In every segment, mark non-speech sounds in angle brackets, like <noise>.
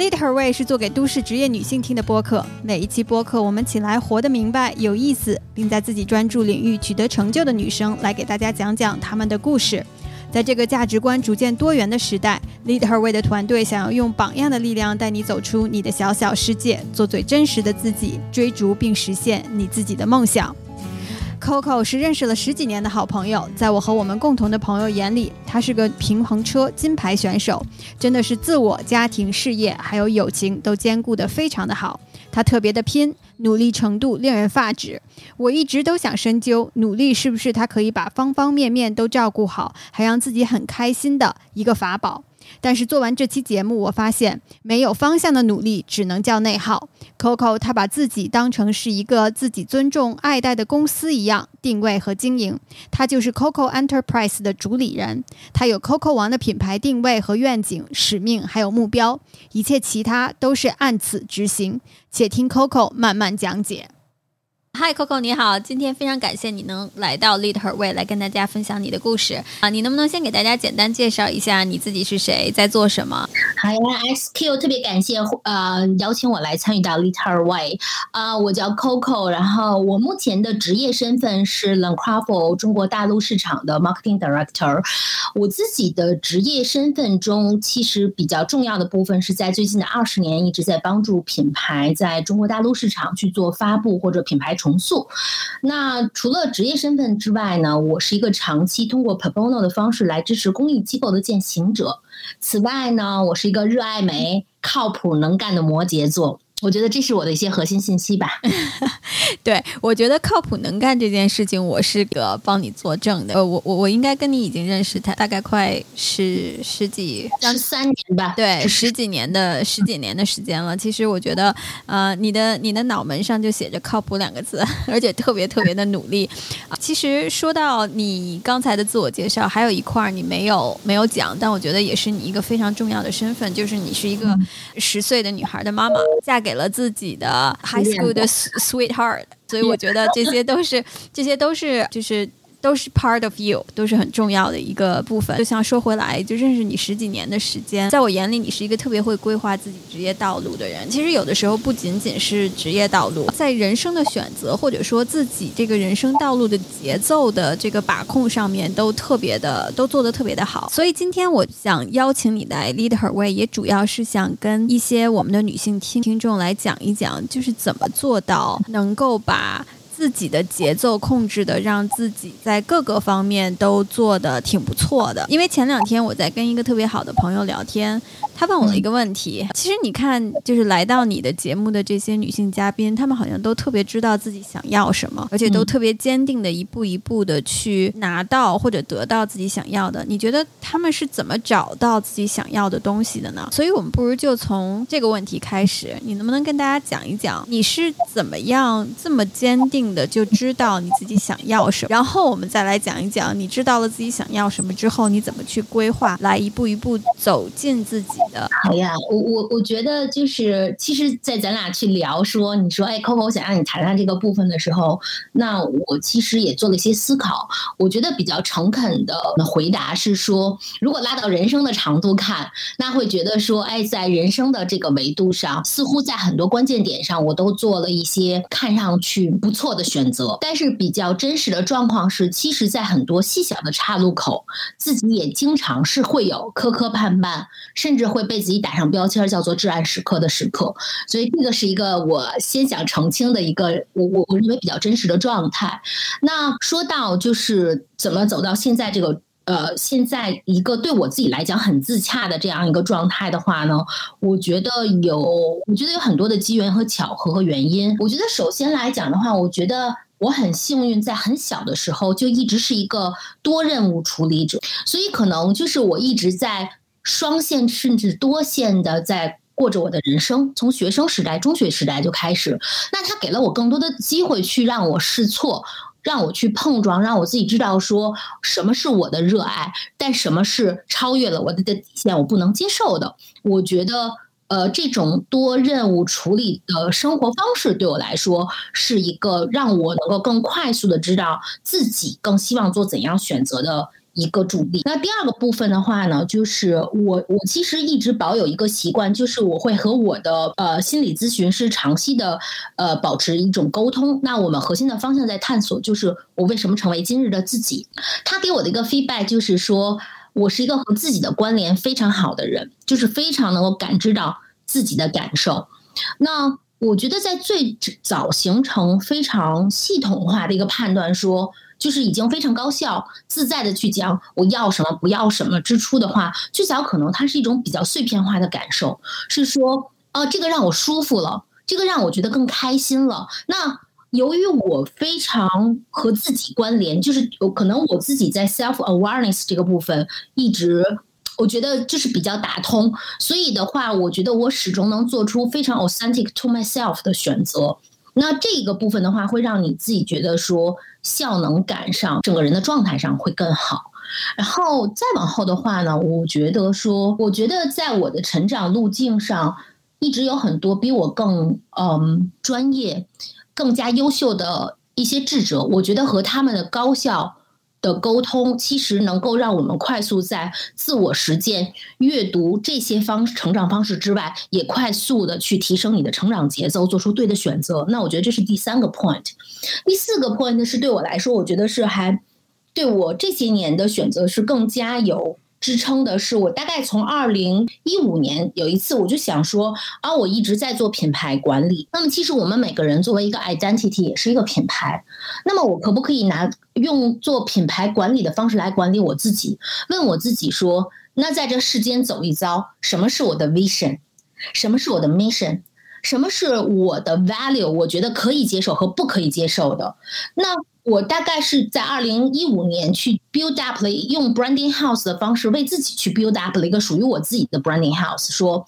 Lead Her Way 是做给都市职业女性听的播客。每一期播客，我们请来活得明白、有意思，并在自己专注领域取得成就的女生，来给大家讲讲她们的故事。在这个价值观逐渐多元的时代，Lead Her Way 的团队想要用榜样的力量带你走出你的小小世界，做最真实的自己，追逐并实现你自己的梦想。Coco 是认识了十几年的好朋友，在我和我们共同的朋友眼里，他是个平衡车金牌选手，真的是自我、家庭、事业还有友情都兼顾得非常的好。他特别的拼，努力程度令人发指。我一直都想深究，努力是不是他可以把方方面面都照顾好，还让自己很开心的一个法宝。但是做完这期节目，我发现没有方向的努力只能叫内耗。Coco 他把自己当成是一个自己尊重爱戴的公司一样定位和经营，他就是 Coco Enterprise 的主理人。他有 Coco 王的品牌定位和愿景、使命还有目标，一切其他都是按此执行。且听 Coco 慢慢讲解。嗨，Coco，你好！今天非常感谢你能来到 Lead Her Way 来跟大家分享你的故事啊！你能不能先给大家简单介绍一下你自己是谁，在做什么？好呀，XQ 特别感谢呃邀请我来参与到 Lead Her Way 啊！我叫 Coco，然后我目前的职业身份是 l a n c r a f o 中国大陆市场的 Marketing Director。我自己的职业身份中，其实比较重要的部分是在最近的二十年一直在帮助品牌在中国大陆市场去做发布或者品牌。重塑。那除了职业身份之外呢，我是一个长期通过 pro bono 的方式来支持公益机构的践行者。此外呢，我是一个热爱美、靠谱、能干的摩羯座。我觉得这是我的一些核心信息吧。<laughs> 对，我觉得靠谱能干这件事情，我是个帮你作证的。呃，我我我应该跟你已经认识他大概快十十几十三年吧？对，十几年的十几年的时间了。其实我觉得，呃，你的你的脑门上就写着“靠谱”两个字，<laughs> 而且特别特别的努力。其实说到你刚才的自我介绍，还有一块你没有没有讲，但我觉得也是你一个非常重要的身份，就是你是一个十岁的女孩的妈妈，嫁给。给了自己的 high school 的 sweetheart，所以我觉得这些都是，这些都是，就是。都是 part of you，都是很重要的一个部分。就像说回来，就认识你十几年的时间，在我眼里，你是一个特别会规划自己职业道路的人。其实有的时候不仅仅是职业道路，在人生的选择或者说自己这个人生道路的节奏的这个把控上面，都特别的都做得特别的好。所以今天我想邀请你来 lead her way，也主要是想跟一些我们的女性听听众来讲一讲，就是怎么做到能够把。自己的节奏控制的，让自己在各个方面都做的挺不错的。因为前两天我在跟一个特别好的朋友聊天。他问我了一个问题，其实你看，就是来到你的节目的这些女性嘉宾，她们好像都特别知道自己想要什么，而且都特别坚定的一步一步的去拿到或者得到自己想要的。你觉得他们是怎么找到自己想要的东西的呢？所以我们不如就从这个问题开始，你能不能跟大家讲一讲，你是怎么样这么坚定的就知道你自己想要什么？然后我们再来讲一讲，你知道了自己想要什么之后，你怎么去规划，来一步一步走进自己。好呀，我我我觉得就是，其实，在咱俩去聊说，你说，哎，Coco，我想让你谈谈这个部分的时候，那我其实也做了一些思考。我觉得比较诚恳的回答是说，如果拉到人生的长度看，那会觉得说，哎，在人生的这个维度上，似乎在很多关键点上，我都做了一些看上去不错的选择。但是比较真实的状况是，其实，在很多细小的岔路口，自己也经常是会有磕磕绊绊，甚至会。被自己打上标签，叫做至暗时刻的时刻，所以这个是一个我先想澄清的一个我我我认为比较真实的状态。那说到就是怎么走到现在这个呃现在一个对我自己来讲很自洽的这样一个状态的话呢，我觉得有我觉得有很多的机缘和巧合和原因。我觉得首先来讲的话，我觉得我很幸运，在很小的时候就一直是一个多任务处理者，所以可能就是我一直在。双线甚至多线的在过着我的人生，从学生时代、中学时代就开始。那他给了我更多的机会去让我试错，让我去碰撞，让我自己知道说什么是我的热爱，但什么是超越了我的底线，我不能接受的。我觉得，呃，这种多任务处理的生活方式对我来说是一个让我能够更快速的知道自己更希望做怎样选择的。一个助力。那第二个部分的话呢，就是我我其实一直保有一个习惯，就是我会和我的呃心理咨询师长期的呃保持一种沟通。那我们核心的方向在探索，就是我为什么成为今日的自己。他给我的一个 feedback 就是说我是一个和自己的关联非常好的人，就是非常能够感知到自己的感受。那我觉得在最早形成非常系统化的一个判断，说就是已经非常高效、自在的去讲我要什么、不要什么支出的话，最早可能它是一种比较碎片化的感受，是说，哦，这个让我舒服了，这个让我觉得更开心了。那由于我非常和自己关联，就是可能我自己在 self awareness 这个部分一直。我觉得就是比较打通，所以的话，我觉得我始终能做出非常 authentic to myself 的选择。那这个部分的话，会让你自己觉得说效能感上，整个人的状态上会更好。然后再往后的话呢，我觉得说，我觉得在我的成长路径上，一直有很多比我更嗯专业、更加优秀的一些智者，我觉得和他们的高效。的沟通其实能够让我们快速在自我实践、阅读这些方成长方式之外，也快速的去提升你的成长节奏，做出对的选择。那我觉得这是第三个 point。第四个 point 是对我来说，我觉得是还对我这些年的选择是更加有。支撑的是我大概从二零一五年有一次我就想说啊，我一直在做品牌管理。那么其实我们每个人作为一个 identity 也是一个品牌。那么我可不可以拿用做品牌管理的方式来管理我自己？问我自己说，那在这世间走一遭，什么是我的 vision？什么是我的 mission？什么是我的 value？我觉得可以接受和不可以接受的。那我大概是在二零一五年去 build up 了，用 branding house 的方式为自己去 build up 了一个属于我自己的 branding house，说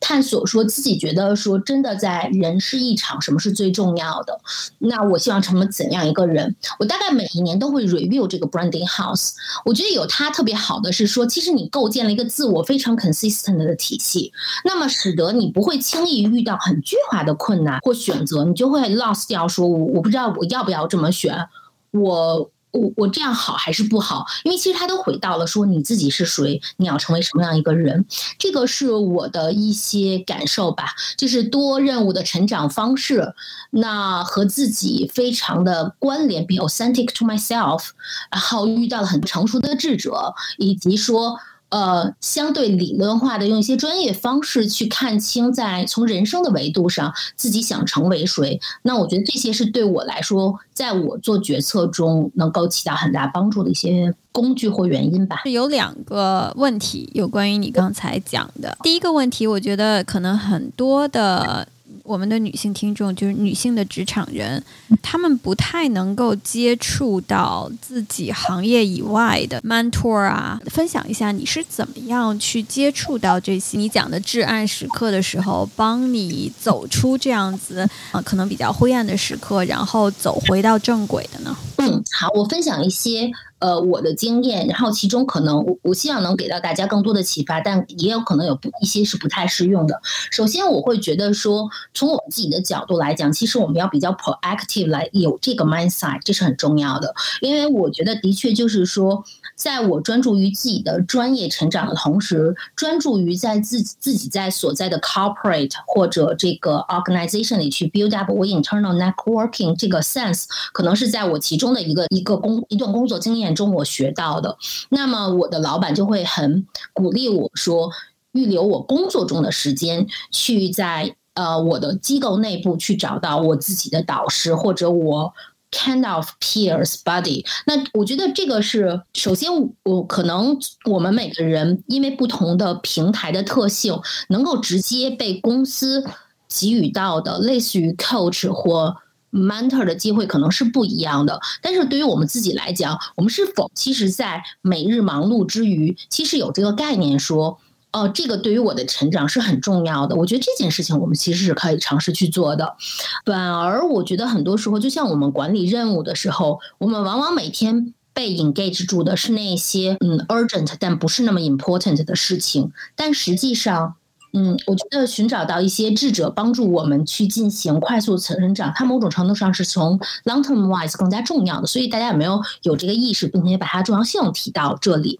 探索说自己觉得说真的在人世一场，什么是最重要的？那我希望成为怎样一个人？我大概每一年都会 review 这个 branding house。我觉得有它特别好的是说，其实你构建了一个自我非常 consistent 的体系，那么使得你不会轻易遇到很巨化的困难或选择，你就会 lost 掉，说我我不知道我要不要这么选。我我我这样好还是不好？因为其实他都回到了说你自己是谁，你要成为什么样一个人，这个是我的一些感受吧。就是多任务的成长方式，那和自己非常的关联，，be authentic to myself，然后遇到了很成熟的智者，以及说。呃，相对理论化的用一些专业方式去看清，在从人生的维度上自己想成为谁，那我觉得这些是对我来说，在我做决策中能够起到很大帮助的一些工具或原因吧。有两个问题有关于你刚才讲的，第一个问题，我觉得可能很多的。我们的女性听众就是女性的职场人，她们不太能够接触到自己行业以外的 mentor 啊。分享一下你是怎么样去接触到这些你讲的至暗时刻的时候，帮你走出这样子啊可能比较灰暗的时刻，然后走回到正轨的呢？嗯，好，我分享一些。呃，我的经验，然后其中可能我我希望能给到大家更多的启发，但也有可能有不一些是不太适用的。首先，我会觉得说，从我自己的角度来讲，其实我们要比较 proactive 来有这个 mindset，这是很重要的。因为我觉得的确就是说，在我专注于自己的专业成长的同时，专注于在自自己在所在的 corporate 或者这个 organization 里去 build up 我 internal networking 这个 sense，可能是在我其中的一个一个工一段工作经验。中我学到的，那么我的老板就会很鼓励我说，预留我工作中的时间，去在呃我的机构内部去找到我自己的导师或者我 kind of peers buddy。那我觉得这个是首先，我可能我们每个人因为不同的平台的特性，能够直接被公司给予到的类似于 coach 或。Mentor 的机会可能是不一样的，但是对于我们自己来讲，我们是否其实，在每日忙碌之余，其实有这个概念说，哦，这个对于我的成长是很重要的。我觉得这件事情我们其实是可以尝试去做的。反而，我觉得很多时候，就像我们管理任务的时候，我们往往每天被 engage 住的是那些嗯 urgent 但不是那么 important 的事情，但实际上。嗯，我觉得寻找到一些智者帮助我们去进行快速成长，它某种程度上是从 long term wise 更加重要的。所以大家有没有有这个意识，并且把它重要性提到这里？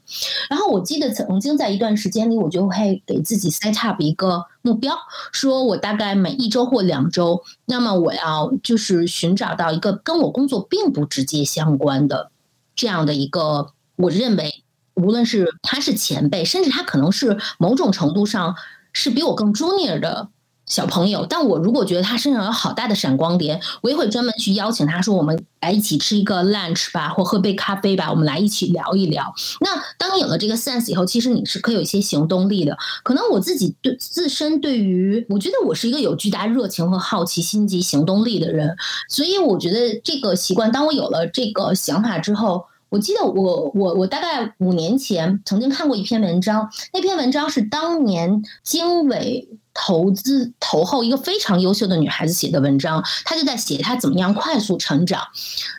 然后我记得曾经在一段时间里，我就会给自己 set up 一个目标，说我大概每一周或两周，那么我要就是寻找到一个跟我工作并不直接相关的这样的一个，我认为无论是他是前辈，甚至他可能是某种程度上。是比我更 junior 的小朋友，但我如果觉得他身上有好大的闪光点，我也会专门去邀请他说：“我们来一起吃一个 lunch 吧，或喝杯咖啡吧，我们来一起聊一聊。”那当你有了这个 sense 以后，其实你是可以有一些行动力的。可能我自己对自身对于，我觉得我是一个有巨大热情和好奇心及行动力的人，所以我觉得这个习惯，当我有了这个想法之后。我记得我我我大概五年前曾经看过一篇文章，那篇文章是当年经纬投资投后一个非常优秀的女孩子写的文章，她就在写她怎么样快速成长。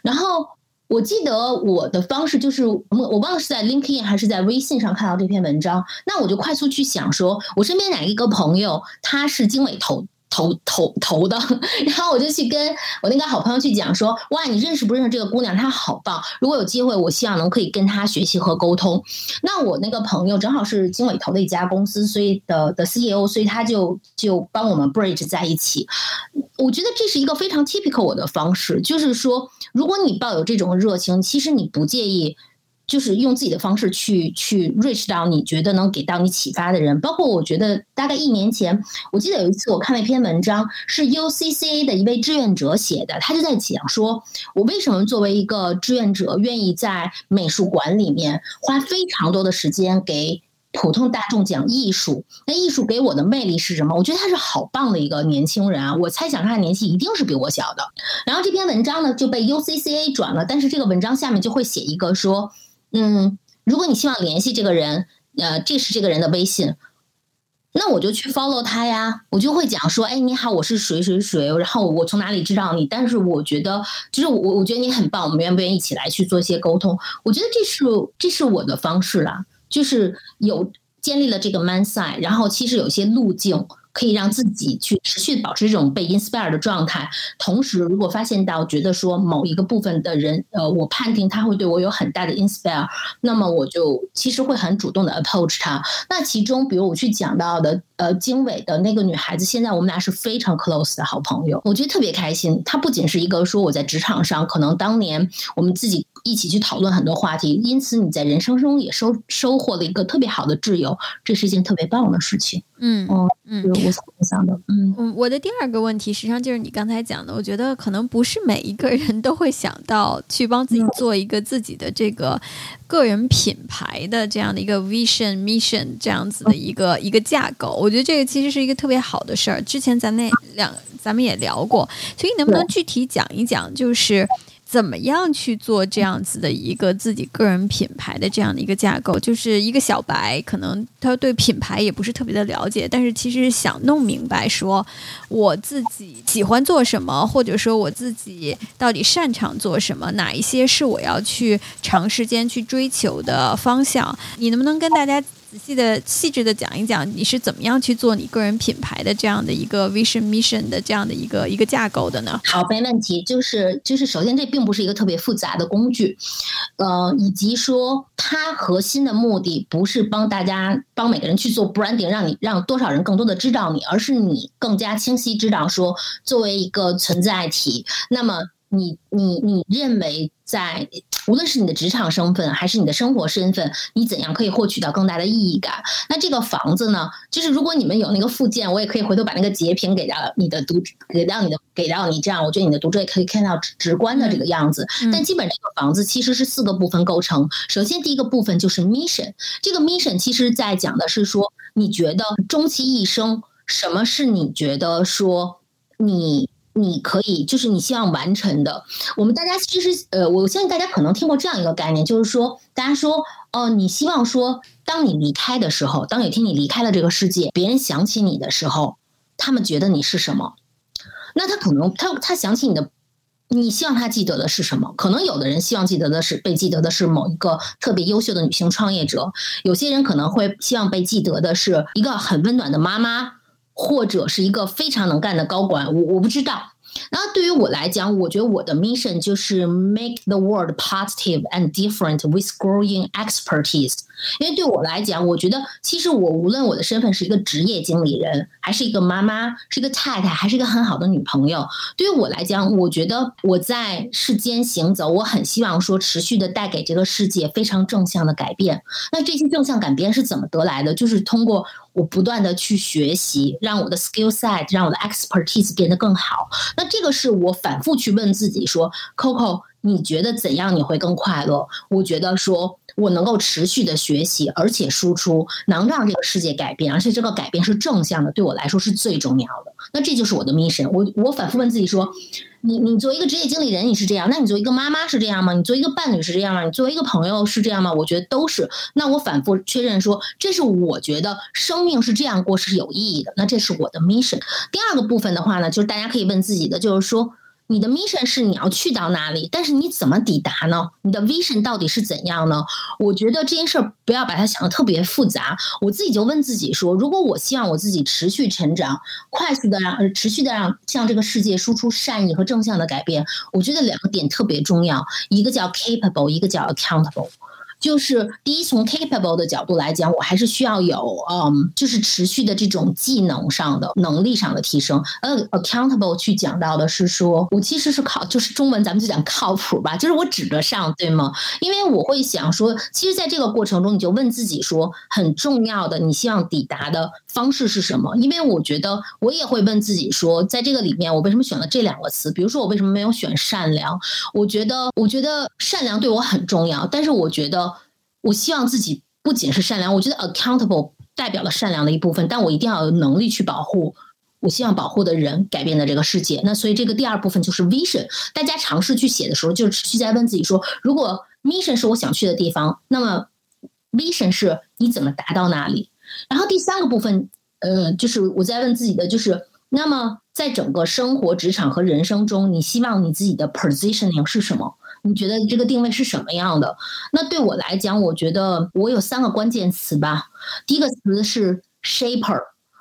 然后我记得我的方式就是，我我忘了是在 LinkedIn 还是在微信上看到这篇文章，那我就快速去想说，我身边哪一个朋友他是经纬投。投投投的，<laughs> 然后我就去跟我那个好朋友去讲说，哇，你认识不认识这个姑娘？她好棒！如果有机会，我希望能可以跟她学习和沟通。那我那个朋友正好是经纬投的一家公司，所以的的 CEO，所以他就就帮我们 bridge 在一起。我觉得这是一个非常 typical 我的方式，就是说，如果你抱有这种热情，其实你不介意。就是用自己的方式去去 reach 到你觉得能给到你启发的人，包括我觉得大概一年前，我记得有一次我看了一篇文章，是 UCCA 的一位志愿者写的，他就在讲说，我为什么作为一个志愿者，愿意在美术馆里面花非常多的时间给普通大众讲艺术。那艺术给我的魅力是什么？我觉得他是好棒的一个年轻人啊！我猜想他的年纪一定是比我小的。然后这篇文章呢就被 UCCA 转了，但是这个文章下面就会写一个说。嗯，如果你希望联系这个人，呃，这是这个人的微信，那我就去 follow 他呀。我就会讲说，哎，你好，我是谁谁谁，然后我从哪里知道你？但是我觉得，就是我，我觉得你很棒，我们愿不愿意一起来去做一些沟通？我觉得这是这是我的方式啦，就是有建立了这个 man side，然后其实有些路径。可以让自己去持续保持这种被 inspire 的状态，同时如果发现到觉得说某一个部分的人，呃，我判定他会对我有很大的 inspire，那么我就其实会很主动的 approach 他。那其中，比如我去讲到的，呃，经纬的那个女孩子，现在我们俩是非常 close 的好朋友，我觉得特别开心。她不仅是一个说我在职场上可能当年我们自己一起去讨论很多话题，因此你在人生中也收收获了一个特别好的挚友，这是一件特别棒的事情。嗯嗯，我我想的。嗯，我的第二个问题实际上就是你刚才讲的，我觉得可能不是每一个人都会想到去帮自己做一个自己的这个个人品牌的这样的一个 vision mission 这样子的一个一个架构。我觉得这个其实是一个特别好的事儿。之前咱那两咱们也聊过，所以能不能具体讲一讲，就是？怎么样去做这样子的一个自己个人品牌的这样的一个架构？就是一个小白，可能他对品牌也不是特别的了解，但是其实想弄明白，说我自己喜欢做什么，或者说我自己到底擅长做什么，哪一些是我要去长时间去追求的方向？你能不能跟大家？仔细的、细致的讲一讲，你是怎么样去做你个人品牌的这样的一个 vision mission 的这样的一个一个架构的呢？好，没问题。就是就是，首先这并不是一个特别复杂的工具，呃，以及说它核心的目的不是帮大家帮每个人去做 branding，让你让多少人更多的知道你，而是你更加清晰知道说，作为一个存在体，那么。你你你认为在无论是你的职场身份还是你的生活身份，你怎样可以获取到更大的意义感？那这个房子呢？就是如果你们有那个附件，我也可以回头把那个截屏给到你的读，给到你的给到你，这样我觉得你的读者也可以看到直观的这个样子。但基本这个房子其实是四个部分构成。首先第一个部分就是 mission，这个 mission 其实在讲的是说，你觉得终其一生，什么是你觉得说你。你可以，就是你希望完成的。我们大家其实，呃，我相信大家可能听过这样一个概念，就是说，大家说，哦，你希望说，当你离开的时候，当有一天你离开了这个世界，别人想起你的时候，他们觉得你是什么？那他可能，他他想起你的你希望他记得的是什么？可能有的人希望记得的是被记得的是某一个特别优秀的女性创业者，有些人可能会希望被记得的是一个很温暖的妈妈，或者是一个非常能干的高管。我我不知道。然后对于我来讲，我觉得我的 mission 就是 make the world positive and different with growing expertise。因为对我来讲，我觉得其实我无论我的身份是一个职业经理人，还是一个妈妈，是一个太太，还是一个很好的女朋友，对于我来讲，我觉得我在世间行走，我很希望说持续的带给这个世界非常正向的改变。那这些正向改变是怎么得来的？就是通过我不断的去学习，让我的 skill set，让我的 expertise 变得更好。那这个是我反复去问自己说，Coco。你觉得怎样你会更快乐？我觉得说我能够持续的学习，而且输出能让这个世界改变，而且这个改变是正向的，对我来说是最重要的。那这就是我的 mission。我我反复问自己说，你你作为一个职业经理人你是这样，那你作为一个妈妈是这样吗？你作为一个伴侣是这样吗？你作为一个朋友是这样吗？我觉得都是。那我反复确认说，这是我觉得生命是这样过是有意义的。那这是我的 mission。第二个部分的话呢，就是大家可以问自己的，就是说。你的 mission 是你要去到哪里，但是你怎么抵达呢？你的 vision 到底是怎样呢？我觉得这件事儿不要把它想的特别复杂。我自己就问自己说，如果我希望我自己持续成长，快速的让持续的让向这个世界输出善意和正向的改变，我觉得两个点特别重要，一个叫 capable，一个叫 accountable。就是第一，从 capable 的角度来讲，我还是需要有，嗯，就是持续的这种技能上的能力上的提升。呃，accountable 去讲到的是说，我其实是靠，就是中文咱们就讲靠谱吧，就是我指得上，对吗？因为我会想说，其实在这个过程中，你就问自己说，很重要的，你希望抵达的方式是什么？因为我觉得我也会问自己说，在这个里面，我为什么选了这两个词？比如说，我为什么没有选善良？我觉得，我觉得善良对我很重要，但是我觉得。我希望自己不仅是善良，我觉得 accountable 代表了善良的一部分，但我一定要有能力去保护我希望保护的人，改变的这个世界。那所以这个第二部分就是 vision。大家尝试去写的时候，就持续在问自己说：如果 mission 是我想去的地方，那么 vision 是你怎么达到那里？然后第三个部分，呃，就是我在问自己的，就是那么在整个生活、职场和人生中，你希望你自己的 positioning 是什么？你觉得这个定位是什么样的？那对我来讲，我觉得我有三个关键词吧。第一个词是 shaper，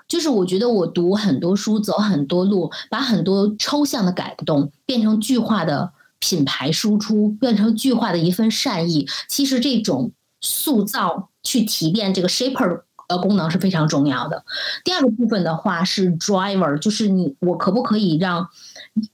就是我觉得我读很多书，走很多路，把很多抽象的感动变成具化的品牌输出，变成具化的一份善意。其实这种塑造去提炼这个 shaper。呃，功能是非常重要的。第二个部分的话是 driver，就是你我可不可以让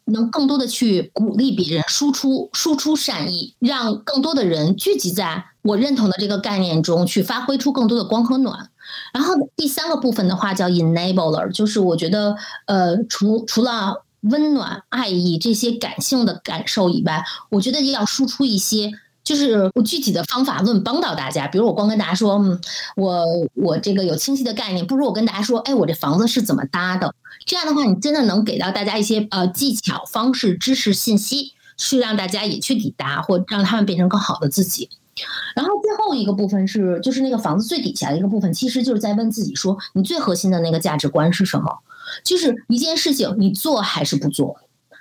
能更多的去鼓励别人，输出输出善意，让更多的人聚集在我认同的这个概念中去发挥出更多的光和暖。然后第三个部分的话叫 enabler，就是我觉得呃，除除了温暖、爱意这些感性的感受以外，我觉得也要输出一些。就是我具体的方法论帮到大家，比如我光跟大家说，嗯，我我这个有清晰的概念，不如我跟大家说，哎，我这房子是怎么搭的？这样的话，你真的能给到大家一些呃技巧、方式、知识、信息，去让大家也去抵达，或让他们变成更好的自己。然后最后一个部分是，就是那个房子最底下的一个部分，其实就是在问自己说，你最核心的那个价值观是什么？就是一件事情，你做还是不做？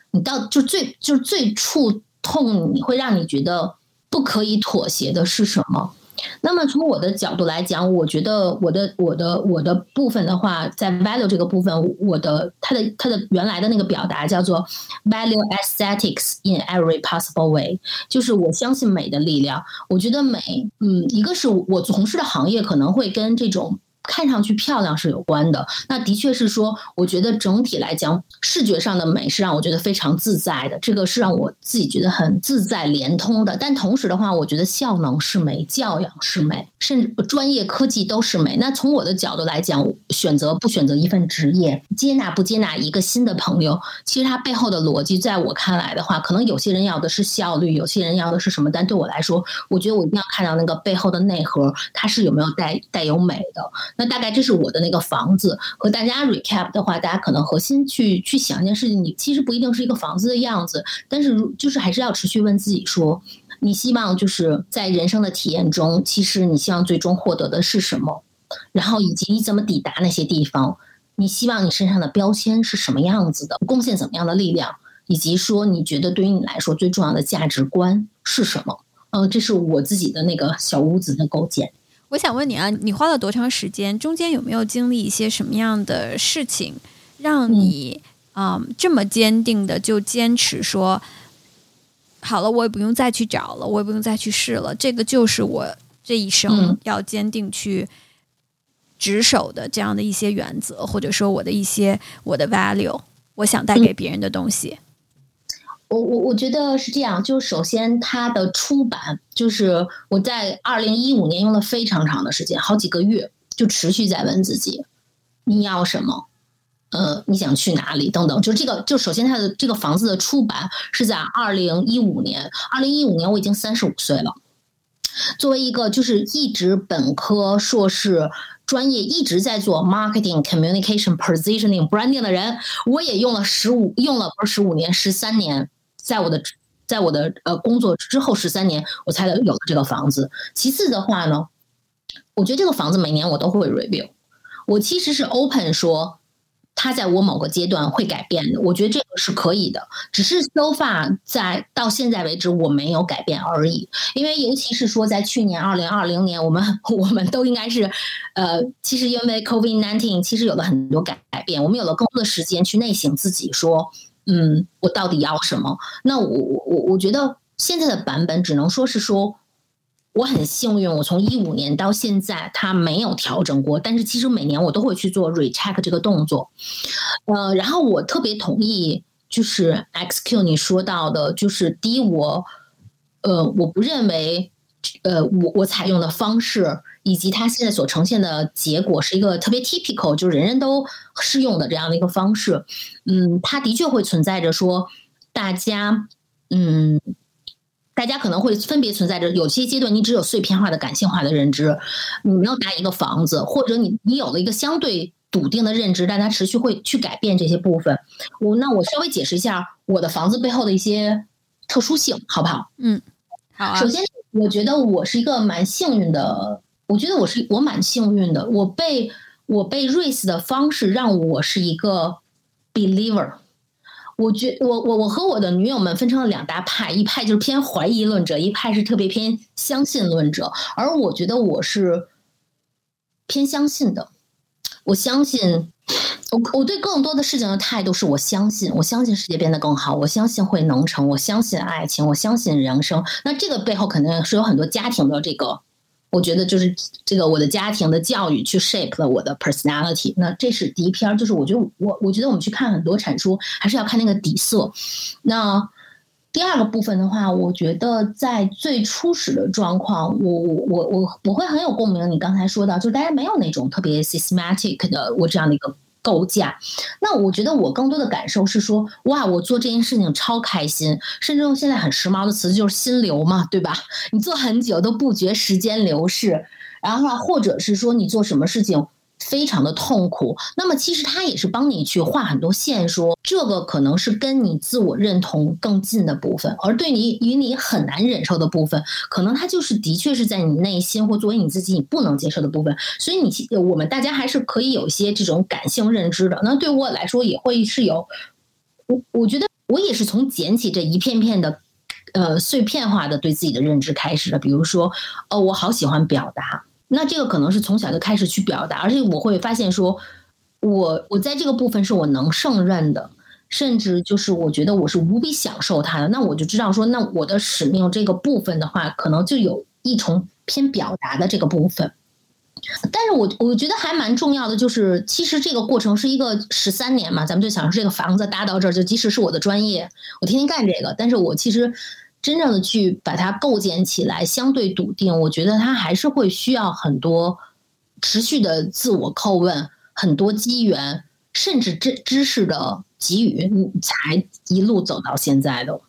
你到就最就最触痛，你会让你觉得。不可以妥协的是什么？那么从我的角度来讲，我觉得我的我的我的部分的话，在 value 这个部分，我的它的它的原来的那个表达叫做 value aesthetics in every possible way，就是我相信美的力量。我觉得美，嗯，一个是我从事的行业可能会跟这种。看上去漂亮是有关的，那的确是说，我觉得整体来讲，视觉上的美是让我觉得非常自在的，这个是让我自己觉得很自在连通的。但同时的话，我觉得效能是美，教养是美，甚至专业科技都是美。那从我的角度来讲，选择不选择一份职业，接纳不接纳一个新的朋友，其实它背后的逻辑，在我看来的话，可能有些人要的是效率，有些人要的是什么？但对我来说，我觉得我一定要看到那个背后的内核，它是有没有带带有美的。那大概这是我的那个房子和大家 recap 的话，大家可能核心去去想一件事情，你其实不一定是一个房子的样子，但是如就是还是要持续问自己说，你希望就是在人生的体验中，其实你希望最终获得的是什么，然后以及你怎么抵达那些地方，你希望你身上的标签是什么样子的，贡献怎么样的力量，以及说你觉得对于你来说最重要的价值观是什么？嗯，这是我自己的那个小屋子的构建。我想问你啊，你花了多长时间？中间有没有经历一些什么样的事情，让你啊这么坚定的就坚持说，好了，我也不用再去找了，我也不用再去试了，这个就是我这一生要坚定去执守的这样的一些原则，或者说我的一些我的 value，我想带给别人的东西。我我我觉得是这样，就首先它的出版，就是我在二零一五年用了非常长的时间，好几个月，就持续在问自己，你要什么？呃，你想去哪里？等等，就这个，就首先它的这个房子的出版是在二零一五年，二零一五年我已经三十五岁了，作为一个就是一直本科、硕士专业一直在做 marketing、communication、positioning、branding 的人，我也用了十五，用了不是十五年，十三年。在我的在我的呃工作之后十三年，我才有了这个房子。其次的话呢，我觉得这个房子每年我都会 review。我其实是 open 说，它在我某个阶段会改变的。我觉得这个是可以的，只是 so far 在到现在为止我没有改变而已。因为尤其是说在去年二零二零年，我们 <laughs> 我们都应该是呃，其实因为 COVID nineteen 其实有了很多改变，我们有了更多的时间去内省自己说。嗯，我到底要什么？那我我我我觉得现在的版本只能说是说，我很幸运，我从一五年到现在它没有调整过。但是其实每年我都会去做 recheck 这个动作。呃，然后我特别同意，就是 XQ 你说到的，就是第一，我呃我不认为，呃我我采用的方式。以及它现在所呈现的结果是一个特别 typical，就是人人都适用的这样的一个方式。嗯，它的确会存在着说，大家，嗯，大家可能会分别存在着有些阶段，你只有碎片化的感性化的认知，你没有搭一个房子，或者你你有了一个相对笃定的认知，但它持续会去改变这些部分。我那我稍微解释一下我的房子背后的一些特殊性，好不好？嗯，好。首先，我觉得我是一个蛮幸运的。我觉得我是我蛮幸运的，我被我被 raise 的方式让我是一个 believer。我觉我我我和我的女友们分成了两大派，一派就是偏怀疑论者，一派是特别偏相信论者。而我觉得我是偏相信的。我相信我我对更多的事情的态度是我相信，我相信世界变得更好，我相信会能成，我相信爱情，我相信人生。那这个背后肯定是有很多家庭的这个。我觉得就是这个我的家庭的教育去 shape 了我的 personality。那这是第一篇，就是我觉得我我觉得我们去看很多产出，还是要看那个底色。那第二个部分的话，我觉得在最初始的状况，我我我我我会很有共鸣。你刚才说到，就是大家没有那种特别 systematic 的我这样的一个。构架，那我觉得我更多的感受是说，哇，我做这件事情超开心，甚至用现在很时髦的词就是心流嘛，对吧？<laughs> 你做很久都不觉时间流逝，然后或者是说你做什么事情。非常的痛苦，那么其实他也是帮你去画很多线，说这个可能是跟你自我认同更近的部分，而对你与你很难忍受的部分，可能它就是的确是在你内心或作为你自己你不能接受的部分。所以你我们大家还是可以有一些这种感性认知的。那对我来说也会是有，我我觉得我也是从捡起这一片片的，呃碎片化的对自己的认知开始的。比如说，哦，我好喜欢表达。那这个可能是从小就开始去表达，而且我会发现说，我我在这个部分是我能胜任的，甚至就是我觉得我是无比享受它的。那我就知道说，那我的使命这个部分的话，可能就有一重偏表达的这个部分。但是我我觉得还蛮重要的，就是其实这个过程是一个十三年嘛，咱们就想说这个房子搭到这儿，就即使是我的专业，我天天干这个，但是我其实。真正的去把它构建起来，相对笃定，我觉得它还是会需要很多持续的自我叩问，很多机缘，甚至知知识的给予，才一路走到现在的。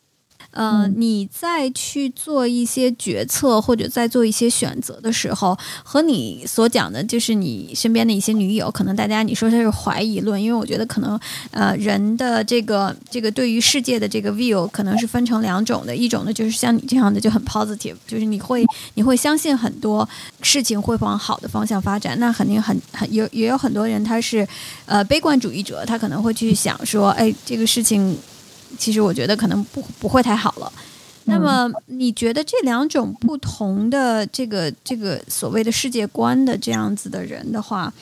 呃，你在去做一些决策或者在做一些选择的时候，和你所讲的，就是你身边的一些女友，可能大家你说它是怀疑论，因为我觉得可能呃人的这个这个对于世界的这个 view 可能是分成两种的，一种呢就是像你这样的就很 positive，就是你会你会相信很多事情会往好的方向发展，那肯定很很有也有很多人他是呃悲观主义者，他可能会去想说，哎，这个事情。其实我觉得可能不不会太好了。那么你觉得这两种不同的这个这个所谓的世界观的这样子的人的话，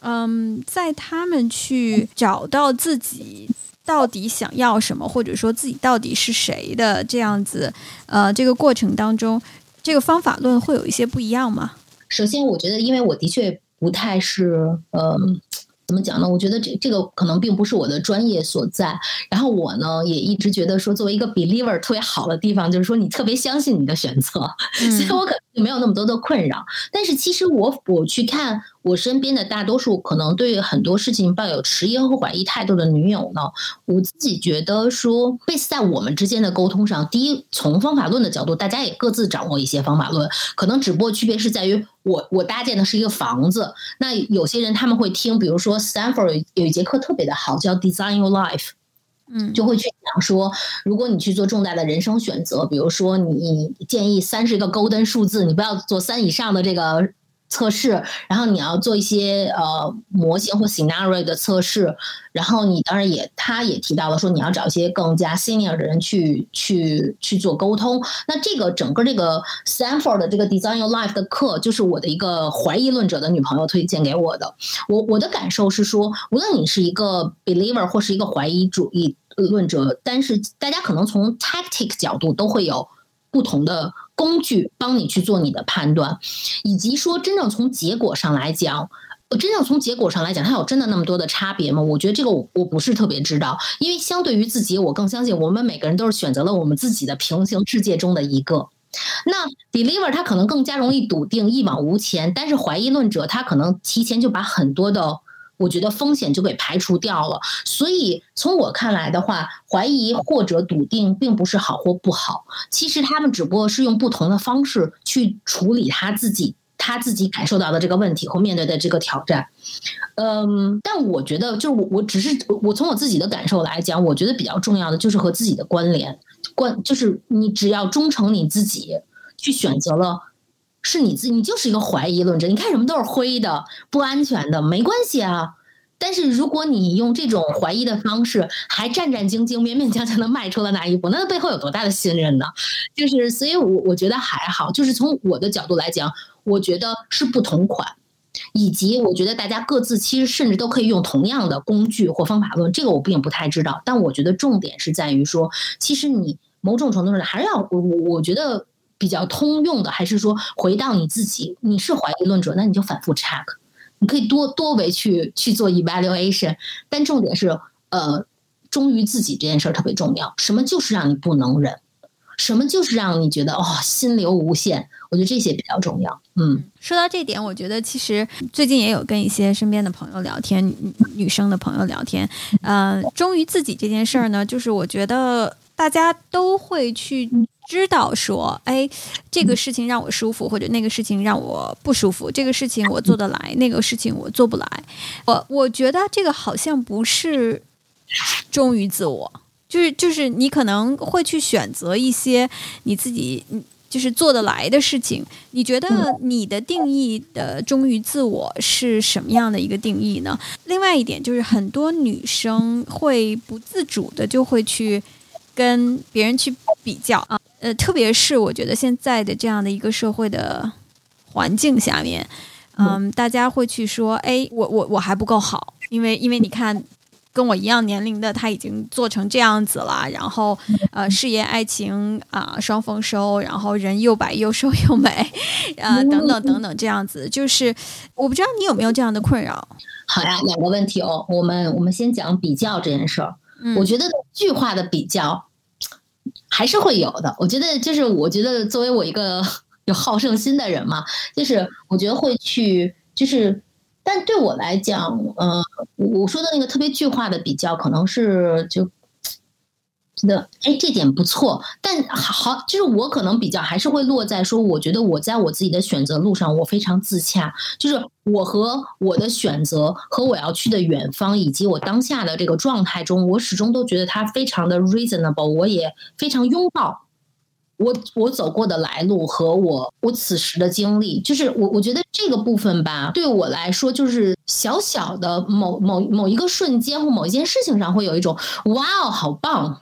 嗯，在他们去找到自己到底想要什么，或者说自己到底是谁的这样子，呃，这个过程当中，这个方法论会有一些不一样吗？首先，我觉得，因为我的确不太是，嗯。怎么讲呢？我觉得这这个可能并不是我的专业所在。然后我呢，也一直觉得说，作为一个 believer 特别好的地方，就是说你特别相信你的选择，<laughs> 所以我可能就没有那么多的困扰。但是其实我我去看。我身边的大多数可能对很多事情抱有迟疑和怀疑态度的女友呢，我自己觉得说，base 在我们之间的沟通上，第一，从方法论的角度，大家也各自掌握一些方法论，可能只不过区别是在于我我搭建的是一个房子，那有些人他们会听，比如说 Stanford 有一节课特别的好，叫 Design Your Life，嗯，就会去讲说，如果你去做重大的人生选择，比如说你建议三是一个 golden 数字，你不要做三以上的这个。测试，然后你要做一些呃模型或 scenario 的测试，然后你当然也，他也提到了说你要找一些更加 senior 的人去去去做沟通。那这个整个这个 Stanford 的这个 Design Your Life 的课，就是我的一个怀疑论者的女朋友推荐给我的。我我的感受是说，无论你是一个 believer 或是一个怀疑主义论者，但是大家可能从 tactic 角度都会有不同的。工具帮你去做你的判断，以及说真正从结果上来讲，真正从结果上来讲，它有真的那么多的差别吗？我觉得这个我我不是特别知道，因为相对于自己，我更相信我们每个人都是选择了我们自己的平行世界中的一个。那 deliver 他可能更加容易笃定一往无前，但是怀疑论者他可能提前就把很多的。我觉得风险就给排除掉了，所以从我看来的话，怀疑或者笃定并不是好或不好，其实他们只不过是用不同的方式去处理他自己他自己感受到的这个问题和面对的这个挑战。嗯，但我觉得，就是我我只是我从我自己的感受来讲，我觉得比较重要的就是和自己的关联关，就是你只要忠诚你自己，去选择了。是你自你就是一个怀疑论者，你看什么都是灰的、不安全的，没关系啊。但是如果你用这种怀疑的方式，还战战兢兢、勉勉强强的迈出了那一步，那背后有多大的信任呢？就是，所以我我觉得还好。就是从我的角度来讲，我觉得是不同款，以及我觉得大家各自其实甚至都可以用同样的工具或方法论。这个我并不太知道，但我觉得重点是在于说，其实你某种程度上还是要我我觉得。比较通用的，还是说回到你自己？你是怀疑论者，那你就反复 check，你可以多多维去去做 evaluation。但重点是，呃，忠于自己这件事儿特别重要。什么就是让你不能忍？什么就是让你觉得哦心流无限？我觉得这些比较重要。嗯，说到这点，我觉得其实最近也有跟一些身边的朋友聊天，女生的朋友聊天。呃，忠于自己这件事儿呢，就是我觉得大家都会去。知道说，哎，这个事情让我舒服，或者那个事情让我不舒服。这个事情我做得来，那个事情我做不来。我我觉得这个好像不是忠于自我，就是就是你可能会去选择一些你自己就是做得来的事情。你觉得你的定义的忠于自我是什么样的一个定义呢？另外一点就是很多女生会不自主的就会去跟别人去比较啊。呃，特别是我觉得现在的这样的一个社会的环境下面，嗯，大家会去说，哎，我我我还不够好，因为因为你看，跟我一样年龄的他已经做成这样子了，然后呃，事业爱情啊双丰收，然后人又白又瘦又美，啊，等等等等这样子，就是我不知道你有没有这样的困扰。好呀，两个问题哦，我们我们先讲比较这件事儿，我觉得句化的比较。还是会有的，我觉得就是，我觉得作为我一个有好胜心的人嘛，就是我觉得会去，就是，但对我来讲，呃，我说的那个特别具化的比较，可能是就。觉得哎，这点不错，但好，就是我可能比较还是会落在说，我觉得我在我自己的选择路上，我非常自洽，就是我和我的选择和我要去的远方，以及我当下的这个状态中，我始终都觉得它非常的 reasonable，我也非常拥抱我我走过的来路和我我此时的经历，就是我我觉得这个部分吧，对我来说，就是小小的某某某一个瞬间或某一件事情上，会有一种哇哦，好棒。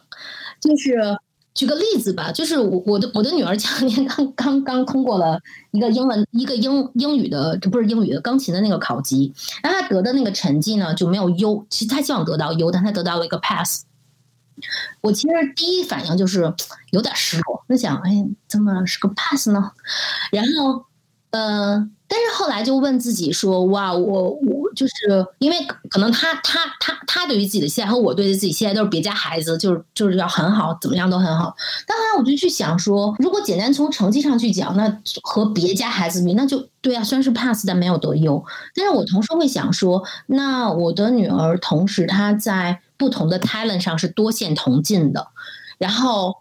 就是。举个例子吧，就是我我的我的女儿前两年刚刚刚通过了一个英文一个英英语的，这不是英语的钢琴的那个考级，然后她得的那个成绩呢就没有优，其实她希望得到优，但她得到了一个 pass。我其实第一反应就是有点失落，那想哎怎么是个 pass 呢？然后呃。但是后来就问自己说：“哇，我我就是因为可能他他他他对于自己的期待和我对于自己期待都是别家孩子，就是就是要很好，怎么样都很好。但后来我就去想说，如果简单从成绩上去讲，那和别家孩子比，那就对啊，虽然是 pass，但没有得优。但是我同时会想说，那我的女儿同时她在不同的 talent 上是多线同进的，然后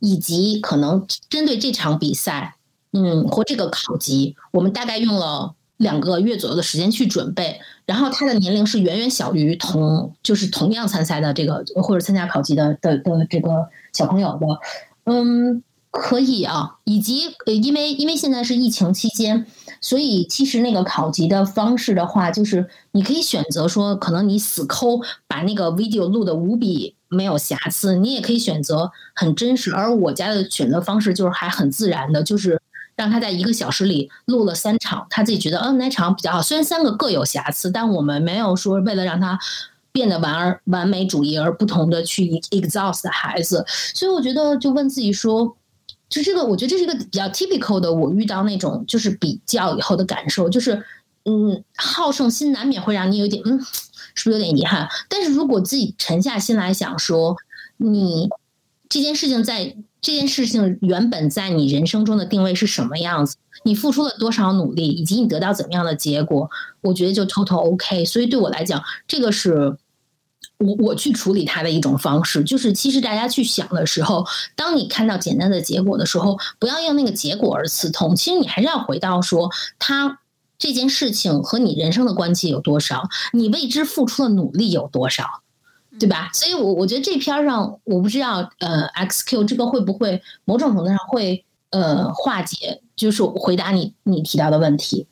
以及可能针对这场比赛。”嗯，或这个考级，我们大概用了两个月左右的时间去准备。然后他的年龄是远远小于同，就是同样参赛的这个或者参加考级的的的这个小朋友的。嗯，可以啊。以及呃因为因为现在是疫情期间，所以其实那个考级的方式的话，就是你可以选择说，可能你死抠把那个 video 录的无比没有瑕疵，你也可以选择很真实。而我家的选择方式就是还很自然的，就是。让他在一个小时里录了三场，他自己觉得嗯哪场比较好。虽然三个各有瑕疵，但我们没有说为了让他变得完而完美主义而不同的去 exhaust 孩子。所以我觉得就问自己说，就这个我觉得这是一个比较 typical 的，我遇到那种就是比较以后的感受，就是嗯好胜心难免会让你有点嗯是不是有点遗憾？但是如果自己沉下心来想说，你这件事情在。这件事情原本在你人生中的定位是什么样子？你付出了多少努力，以及你得到怎么样的结果？我觉得就 total OK。所以对我来讲，这个是我我去处理它的一种方式。就是其实大家去想的时候，当你看到简单的结果的时候，不要用那个结果而刺痛。其实你还是要回到说，他这件事情和你人生的关系有多少？你为之付出的努力有多少？对吧？所以，我我觉得这篇上，我不知道，呃，XQ 这个会不会某种程度上会呃化解，就是回答你你提到的问题，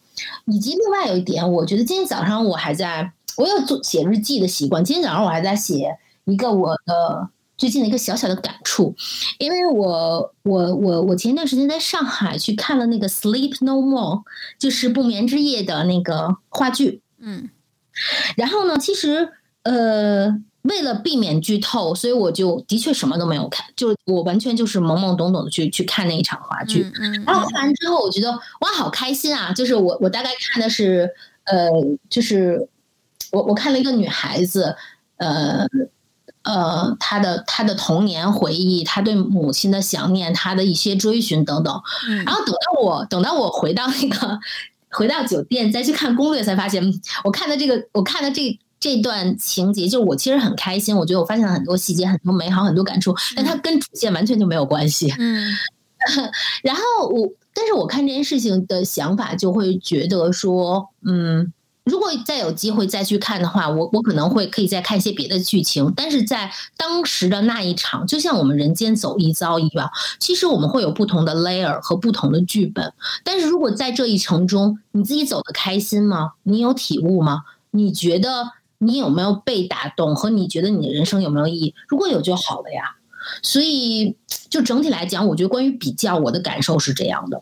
以及另外有一点，我觉得今天早上我还在，我有做写日记的习惯。今天早上我还在写一个我的最近的一个小小的感触，因为我我我我前一段时间在上海去看了那个《Sleep No More》，就是不眠之夜的那个话剧，嗯，然后呢，其实呃。为了避免剧透，所以我就的确什么都没有看，就我完全就是懵懵懂懂的去去看那一场话剧。然后看完之后，我觉得哇，好开心啊！就是我我大概看的是，呃，就是我我看了一个女孩子，呃呃，她的她的童年回忆，她对母亲的想念，她的一些追寻等等。然后等到我等到我回到那个回到酒店再去看攻略，才发现我看的这个我看的这。这段情节，就我其实很开心，我觉得我发现了很多细节，很多美好，很多感触，但它跟主线完全就没有关系。嗯，<laughs> 然后我，但是我看这件事情的想法就会觉得说，嗯，如果再有机会再去看的话，我我可能会可以再看一些别的剧情，但是在当时的那一场，就像我们人间走一遭一样，其实我们会有不同的 layer 和不同的剧本，但是如果在这一程中，你自己走的开心吗？你有体悟吗？你觉得？你有没有被打动？和你觉得你的人生有没有意义？如果有就好了呀。所以，就整体来讲，我觉得关于比较，我的感受是这样的。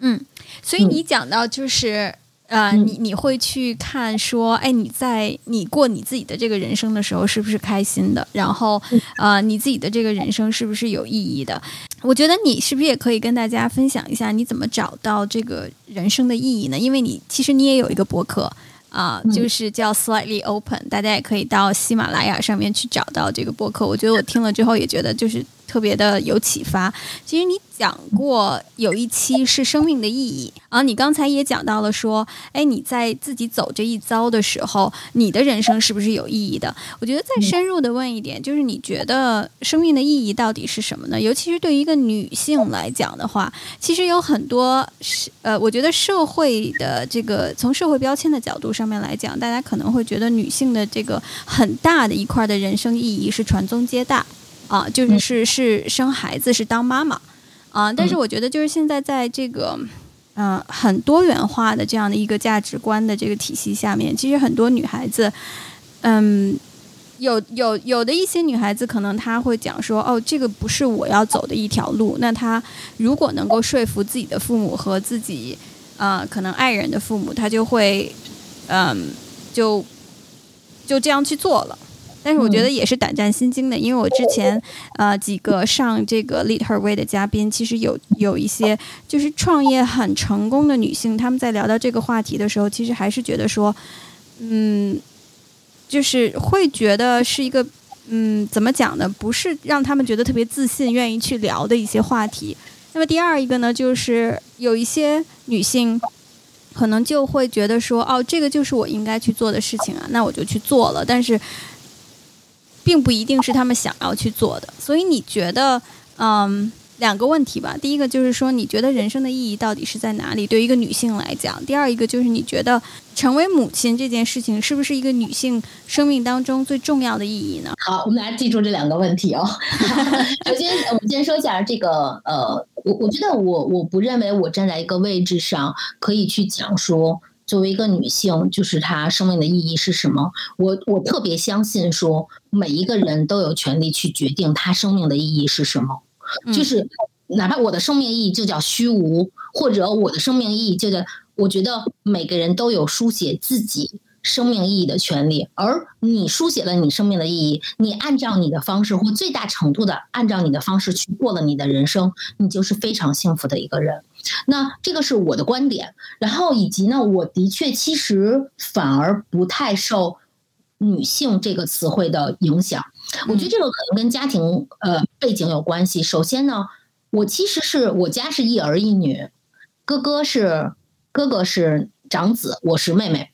嗯，所以你讲到就是，呃，你你会去看说，哎，你在你过你自己的这个人生的时候，是不是开心的？然后，呃，你自己的这个人生是不是有意义的？我觉得你是不是也可以跟大家分享一下，你怎么找到这个人生的意义呢？因为你其实你也有一个博客。啊，就是叫 Slightly Open，大家也可以到喜马拉雅上面去找到这个播客。我觉得我听了之后也觉得就是特别的有启发。其实你。讲过有一期是生命的意义啊，你刚才也讲到了说，哎，你在自己走这一遭的时候，你的人生是不是有意义的？我觉得再深入的问一点，就是你觉得生命的意义到底是什么呢？尤其是对于一个女性来讲的话，其实有很多是呃，我觉得社会的这个从社会标签的角度上面来讲，大家可能会觉得女性的这个很大的一块的人生意义是传宗接代啊，就是是是生孩子，是当妈妈。啊，但是我觉得就是现在在这个，嗯，很多元化的这样的一个价值观的这个体系下面，其实很多女孩子，嗯，有有有的一些女孩子可能她会讲说，哦，这个不是我要走的一条路。那她如果能够说服自己的父母和自己，啊，可能爱人的父母，她就会，嗯，就就这样去做了。但是我觉得也是胆战心惊的，因为我之前呃几个上这个 Lead Her Way 的嘉宾，其实有有一些就是创业很成功的女性，她们在聊到这个话题的时候，其实还是觉得说，嗯。就是会觉得是一个，嗯，怎么讲呢？不是让他们觉得特别自信、愿意去聊的一些话题。那么第二一个呢，就是有一些女性可能就会觉得说，哦，这个就是我应该去做的事情啊，那我就去做了。但是，并不一定是他们想要去做的。所以你觉得，嗯？两个问题吧，第一个就是说，你觉得人生的意义到底是在哪里？对于一个女性来讲，第二一个就是你觉得成为母亲这件事情是不是一个女性生命当中最重要的意义呢？好，我们来记住这两个问题哦。<laughs> 首先，我们先说一下这个，呃，我我觉得我我不认为我站在一个位置上可以去讲说，作为一个女性，就是她生命的意义是什么。我我特别相信说，每一个人都有权利去决定她生命的意义是什么。就是，哪怕我的生命意义就叫虚无，或者我的生命意义就叫，我觉得每个人都有书写自己生命意义的权利。而你书写了你生命的意义，你按照你的方式或最大程度的按照你的方式去过了你的人生，你就是非常幸福的一个人。那这个是我的观点。然后以及呢，我的确其实反而不太受女性这个词汇的影响。我觉得这个可能跟家庭呃背景有关系。首先呢，我其实是我家是一儿一女，哥哥是哥哥是长子，我是妹妹。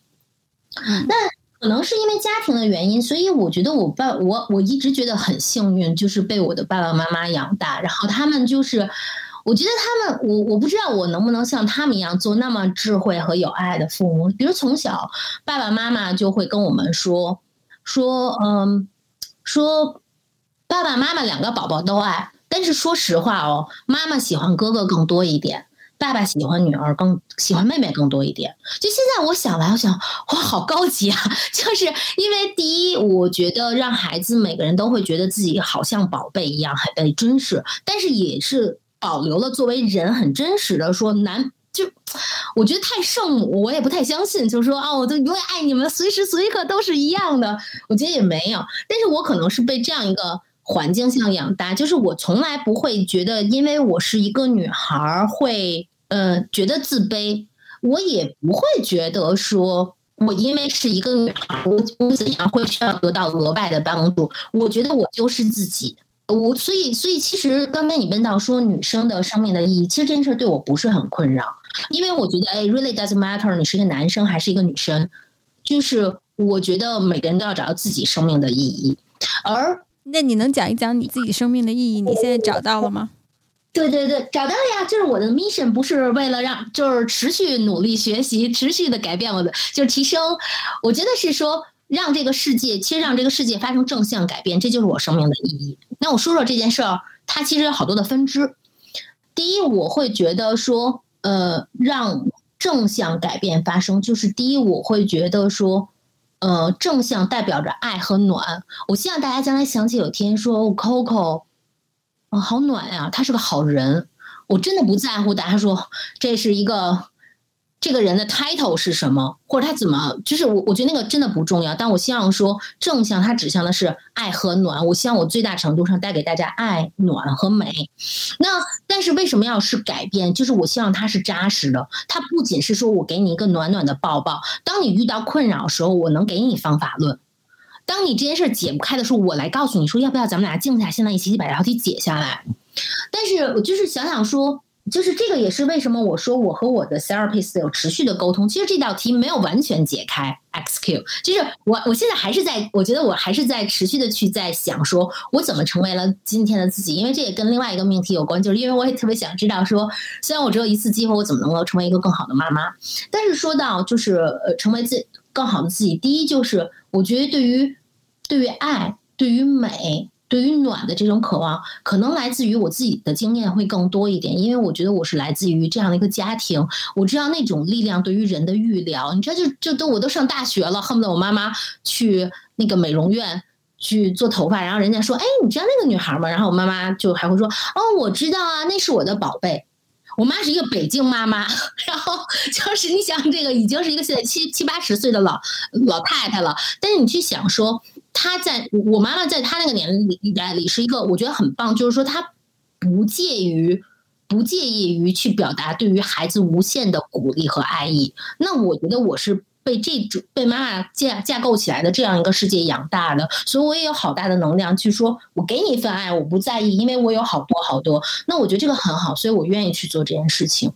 那可能是因为家庭的原因，所以我觉得我爸我我一直觉得很幸运，就是被我的爸爸妈妈养大。然后他们就是，我觉得他们我我不知道我能不能像他们一样做那么智慧和有爱的父母。比如从小爸爸妈妈就会跟我们说说嗯。说爸爸妈妈两个宝宝都爱，但是说实话哦，妈妈喜欢哥哥更多一点，爸爸喜欢女儿更喜欢妹妹更多一点。就现在我想来，我想哇，好高级啊！<laughs> 就是因为第一，我觉得让孩子每个人都会觉得自己好像宝贝一样，很被珍视，但是也是保留了作为人很真实的说男。就我觉得太圣母，我也不太相信。就是说啊，我都永远爱你们，随时随刻都是一样的。我觉得也没有，但是我可能是被这样一个环境下养大，就是我从来不会觉得，因为我是一个女孩儿会呃觉得自卑，我也不会觉得说我因为是一个女孩，我我怎样会需要得到额外的帮助。我觉得我就是自己。我所以所以其实刚才你问到说女生的生命的意义，其实这件事对我不是很困扰，因为我觉得哎，really doesn't matter，你是一个男生还是一个女生，就是我觉得每个人都要找到自己生命的意义。而那你能讲一讲你自己生命的意义？你现在找到了吗？对对对，找到了呀！就是我的 mission 不是为了让，就是持续努力学习，持续的改变我的，就是提升。我觉得是说。让这个世界，其实让这个世界发生正向改变，这就是我生命的意义。那我说说这件事儿，它其实有好多的分支。第一，我会觉得说，呃，让正向改变发生，就是第一，我会觉得说，呃，正向代表着爱和暖。我希望大家将来想起有天说，Coco，啊，好暖呀，他是个好人。我真的不在乎大家说这是一个。这个人的 title 是什么，或者他怎么，就是我我觉得那个真的不重要。但我希望说正向，它指向的是爱和暖。我希望我最大程度上带给大家爱、暖和美。那但是为什么要是改变？就是我希望它是扎实的。它不仅是说我给你一个暖暖的抱抱，当你遇到困扰的时候，我能给你方法论。当你这件事解不开的时候，我来告诉你说要不要咱们俩静下心来一起把这道题解下来。但是我就是想想说。就是这个，也是为什么我说我和我的 therapist 有持续的沟通。其实这道题没有完全解开，XQ。就是我，我现在还是在，我觉得我还是在持续的去在想，说我怎么成为了今天的自己。因为这也跟另外一个命题有关，就是因为我也特别想知道，说虽然我只有一次机会，我怎么能够成为一个更好的妈妈？但是说到就是呃，成为自更好的自己，第一就是我觉得对于对于爱，对于美。对于暖的这种渴望，可能来自于我自己的经验会更多一点，因为我觉得我是来自于这样的一个家庭，我知道那种力量对于人的预疗，你知道，就就都我都上大学了，恨不得我妈妈去那个美容院去做头发，然后人家说：“哎，你知道那个女孩吗？”然后我妈妈就还会说：“哦，我知道啊，那是我的宝贝。”我妈是一个北京妈妈，然后 <laughs> 就是你想这个已经是一个现在七七八十岁的老老太太了，但是你去想说，她在我妈妈在她那个年代里是一个我觉得很棒，就是说她不介于不介意于去表达对于孩子无限的鼓励和爱意。那我觉得我是。被这种被妈妈架架构起来的这样一个世界养大的，所以我也有好大的能量去说，我给你一份爱，我不在意，因为我有好多好多。那我觉得这个很好，所以我愿意去做这件事情。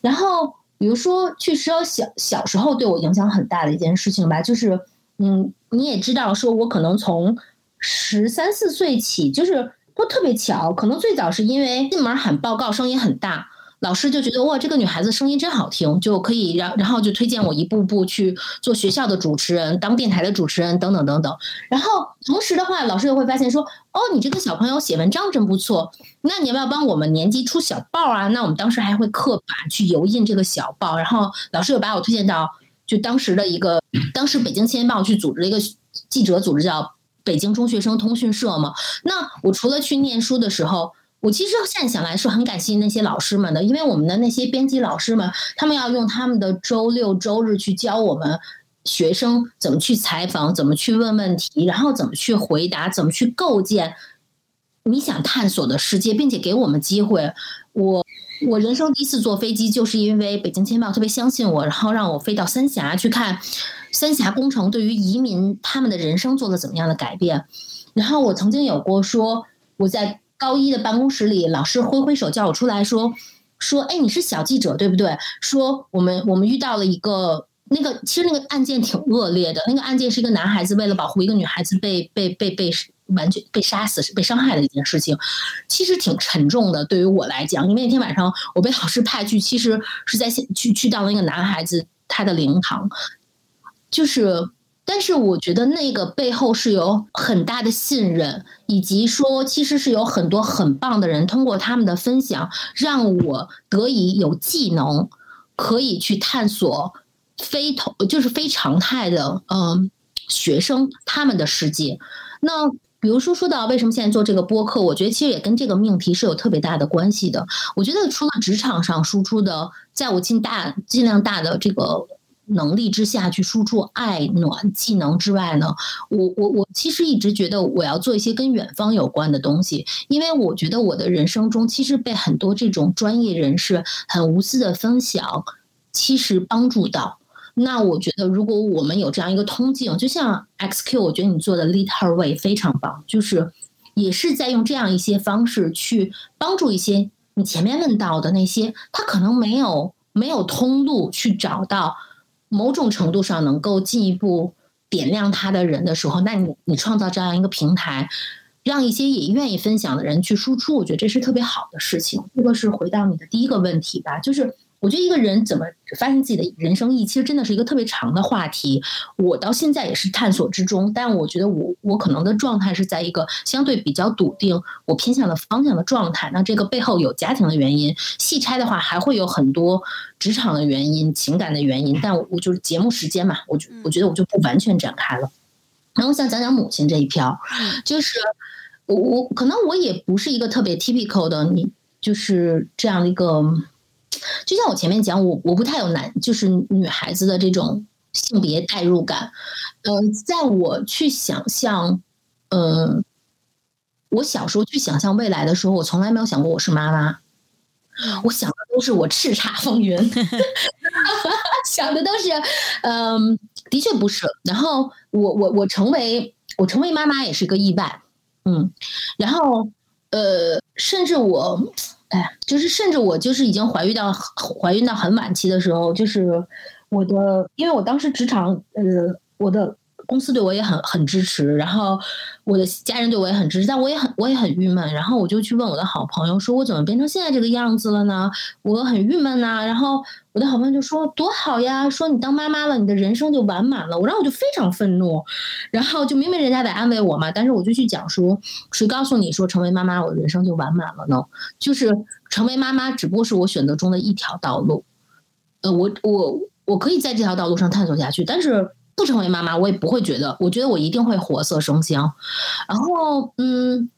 然后，比如说，确实小小时候对我影响很大的一件事情吧，就是嗯，你也知道，说我可能从十三四岁起，就是都特别巧，可能最早是因为进门喊报告声音很大。老师就觉得哇，这个女孩子声音真好听，就可以然然后就推荐我一步步去做学校的主持人，当电台的主持人等等等等。然后同时的话，老师又会发现说，哦，你这个小朋友写文章真不错，那你要不要帮我们年级出小报啊？那我们当时还会刻板去油印这个小报。然后老师又把我推荐到就当时的一个，当时北京青年报去组织了一个记者组织叫北京中学生通讯社嘛。那我除了去念书的时候。我其实现在想来是很感谢那些老师们的，因为我们的那些编辑老师们，他们要用他们的周六周日去教我们学生怎么去采访，怎么去问问题，然后怎么去回答，怎么去构建你想探索的世界，并且给我们机会。我我人生第一次坐飞机，就是因为北京青报特别相信我，然后让我飞到三峡去看三峡工程对于移民他们的人生做了怎么样的改变。然后我曾经有过说我在。高一的办公室里，老师挥挥手叫我出来说：“说，哎，你是小记者对不对？说我们我们遇到了一个那个，其实那个案件挺恶劣的。那个案件是一个男孩子为了保护一个女孩子被被被被完全被杀死、被伤害的一件事情，其实挺沉重的。对于我来讲，因为那天晚上我被老师派去，其实是在去去到了那个男孩子他的灵堂，就是。”但是我觉得那个背后是有很大的信任，以及说其实是有很多很棒的人通过他们的分享，让我得以有技能，可以去探索非同就是非常态的嗯学生他们的世界。那比如说说到为什么现在做这个播客，我觉得其实也跟这个命题是有特别大的关系的。我觉得除了职场上输出的，在我尽大尽量大的这个。能力之下去输出爱暖技能之外呢，我我我其实一直觉得我要做一些跟远方有关的东西，因为我觉得我的人生中其实被很多这种专业人士很无私的分享，其实帮助到。那我觉得如果我们有这样一个通径，就像 XQ，我觉得你做的 Lead Her Way 非常棒，就是也是在用这样一些方式去帮助一些你前面问到的那些他可能没有没有通路去找到。某种程度上能够进一步点亮他的人的时候，那你你创造这样一个平台，让一些也愿意分享的人去输出，我觉得这是特别好的事情。这个是回到你的第一个问题吧，就是。我觉得一个人怎么发现自己的人生意义，其实真的是一个特别长的话题。我到现在也是探索之中，但我觉得我我可能的状态是在一个相对比较笃定，我偏向的方向的状态。那这个背后有家庭的原因，细拆的话还会有很多职场的原因、情感的原因。但我就是节目时间嘛，我就我觉得我就不完全展开了。然后想讲讲母亲这一票，就是我我可能我也不是一个特别 typical 的你，就是这样的一个。就像我前面讲，我我不太有男，就是女孩子的这种性别代入感。嗯，在我去想象，嗯，我小时候去想象未来的时候，我从来没有想过我是妈妈。我想的都是我叱咤风云，<laughs> 想的都是，嗯，的确不是。然后我我我成为我成为妈妈也是个意外，嗯，然后呃，甚至我。哎，就是甚至我就是已经怀孕到怀孕到很晚期的时候，就是我的，因为我当时职场，呃，我的公司对我也很很支持，然后我的家人对我也很支持，但我也很我也很郁闷，然后我就去问我的好朋友，说我怎么变成现在这个样子了呢？我很郁闷呐，然后。我的好朋友就说多好呀，说你当妈妈了，你的人生就完满了。我然后我就非常愤怒，然后就明明人家在安慰我嘛，但是我就去讲说，谁告诉你说成为妈妈我的人生就完满了呢？就是成为妈妈只不过是我选择中的一条道路，呃，我我我可以在这条道路上探索下去，但是不成为妈妈，我也不会觉得，我觉得我一定会活色生香。然后，嗯，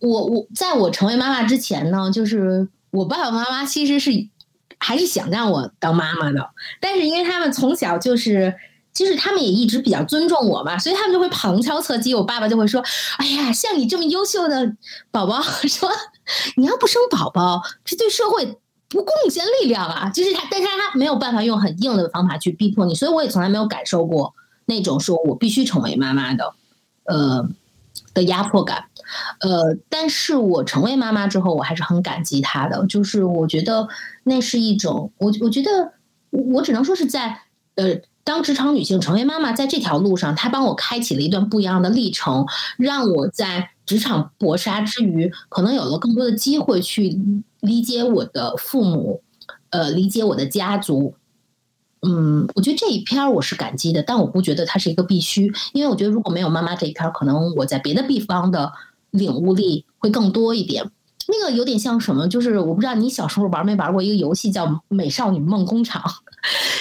我我在我成为妈妈之前呢，就是我爸爸妈妈其实是还是想让我当妈妈的，但是因为他们从小就是。其实他们也一直比较尊重我嘛，所以他们就会旁敲侧击。我爸爸就会说：“哎呀，像你这么优秀的宝宝，<laughs> 说你要不生宝宝，这对社会不贡献力量啊。”就是他，但是他没有办法用很硬的方法去逼迫你，所以我也从来没有感受过那种说我必须成为妈妈的，呃的压迫感。呃，但是我成为妈妈之后，我还是很感激他的。就是我觉得那是一种，我我觉得我只能说是在呃。当职场女性成为妈妈，在这条路上，她帮我开启了一段不一样的历程，让我在职场搏杀之余，可能有了更多的机会去理解我的父母，呃，理解我的家族。嗯，我觉得这一篇我是感激的，但我不觉得它是一个必须，因为我觉得如果没有妈妈这一篇，可能我在别的地方的领悟力会更多一点。那个有点像什么？就是我不知道你小时候玩没玩过一个游戏叫《美少女梦工厂》。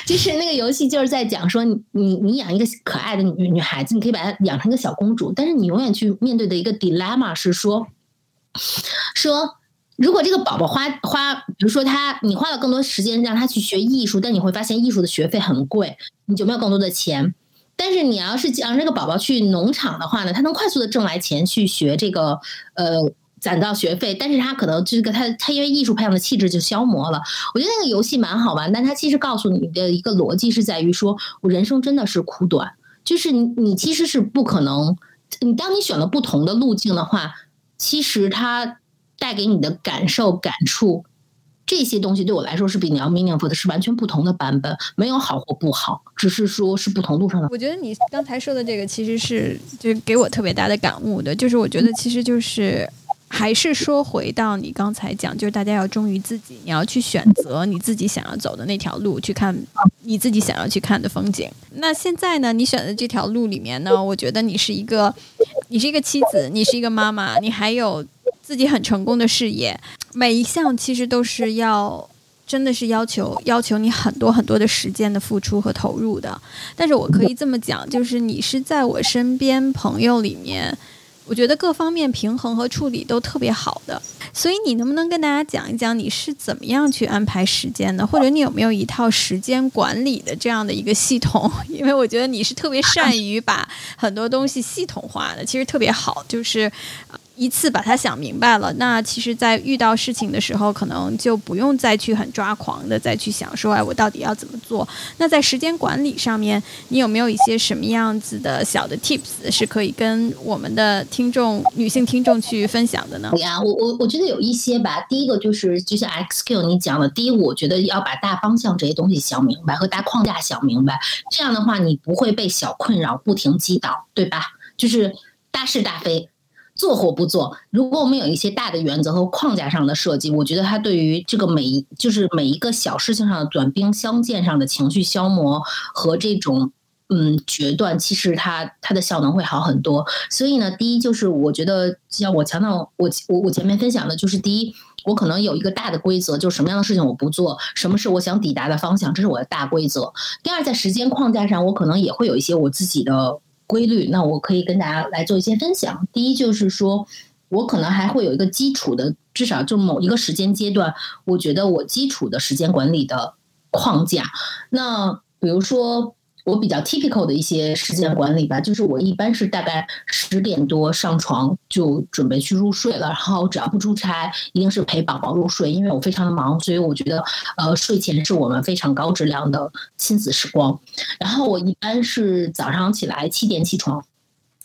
就是那个游戏，就是在讲说，你你养一个可爱的女女孩子，你可以把她养成一个小公主，但是你永远去面对的一个 dilemma 是说，说如果这个宝宝花花，比如说他，你花了更多时间让他去学艺术，但你会发现艺术的学费很贵，你就没有更多的钱。但是你要是让这个宝宝去农场的话呢，他能快速的挣来钱去学这个呃。攒到学费，但是他可能这个他他因为艺术培养的气质就消磨了。我觉得那个游戏蛮好玩，但他其实告诉你的一个逻辑是在于说，我人生真的是苦短，就是你你其实是不可能，你当你选了不同的路径的话，其实它带给你的感受感触这些东西对我来说是比你要 meaningful 的是完全不同的版本，没有好或不好，只是说是不同路上的。我觉得你刚才说的这个其实是就给我特别大的感悟的，就是我觉得其实就是。还是说回到你刚才讲，就是大家要忠于自己，你要去选择你自己想要走的那条路，去看你自己想要去看的风景。那现在呢，你选的这条路里面呢，我觉得你是一个，你是一个妻子，你是一个妈妈，你还有自己很成功的事业，每一项其实都是要，真的是要求要求你很多很多的时间的付出和投入的。但是我可以这么讲，就是你是在我身边朋友里面。我觉得各方面平衡和处理都特别好的，所以你能不能跟大家讲一讲你是怎么样去安排时间的，或者你有没有一套时间管理的这样的一个系统？<laughs> 因为我觉得你是特别善于把很多东西系统化的，其实特别好，就是。一次把它想明白了，那其实，在遇到事情的时候，可能就不用再去很抓狂的再去想说，哎，我到底要怎么做？那在时间管理上面，你有没有一些什么样子的小的 tips 是可以跟我们的听众、女性听众去分享的呢？呀，我我我觉得有一些吧。第一个就是就像 XQ 你讲的，第一，我觉得要把大方向这些东西想明白和大框架想明白，这样的话你不会被小困扰不停击倒，对吧？就是大是大非。做或不做，如果我们有一些大的原则和框架上的设计，我觉得它对于这个每一就是每一个小事情上的短兵相见上的情绪消磨和这种嗯决断，其实它它的效能会好很多。所以呢，第一就是我觉得像我强调我我我前面分享的就是第一，我可能有一个大的规则，就是什么样的事情我不做，什么是我想抵达的方向，这是我的大规则。第二，在时间框架上，我可能也会有一些我自己的。规律，那我可以跟大家来做一些分享。第一就是说，我可能还会有一个基础的，至少就某一个时间阶段，我觉得我基础的时间管理的框架。那比如说。我比较 typical 的一些时间管理吧，就是我一般是大概十点多上床就准备去入睡了，然后只要不出差，一定是陪宝宝入睡，因为我非常的忙，所以我觉得呃睡前是我们非常高质量的亲子时光。然后我一般是早上起来七点起床。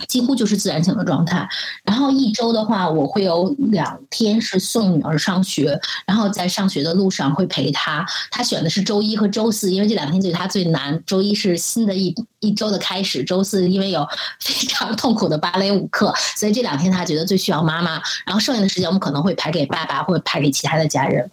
几乎就是自然醒的状态，然后一周的话，我会有两天是送女儿上学，然后在上学的路上会陪她。她选的是周一和周四，因为这两天对她最难。周一是新的一一周的开始，周四因为有 <laughs> 非常痛苦的芭蕾舞课，所以这两天他觉得最需要妈妈。然后剩下的时间我们可能会排给爸爸或者排给其他的家人。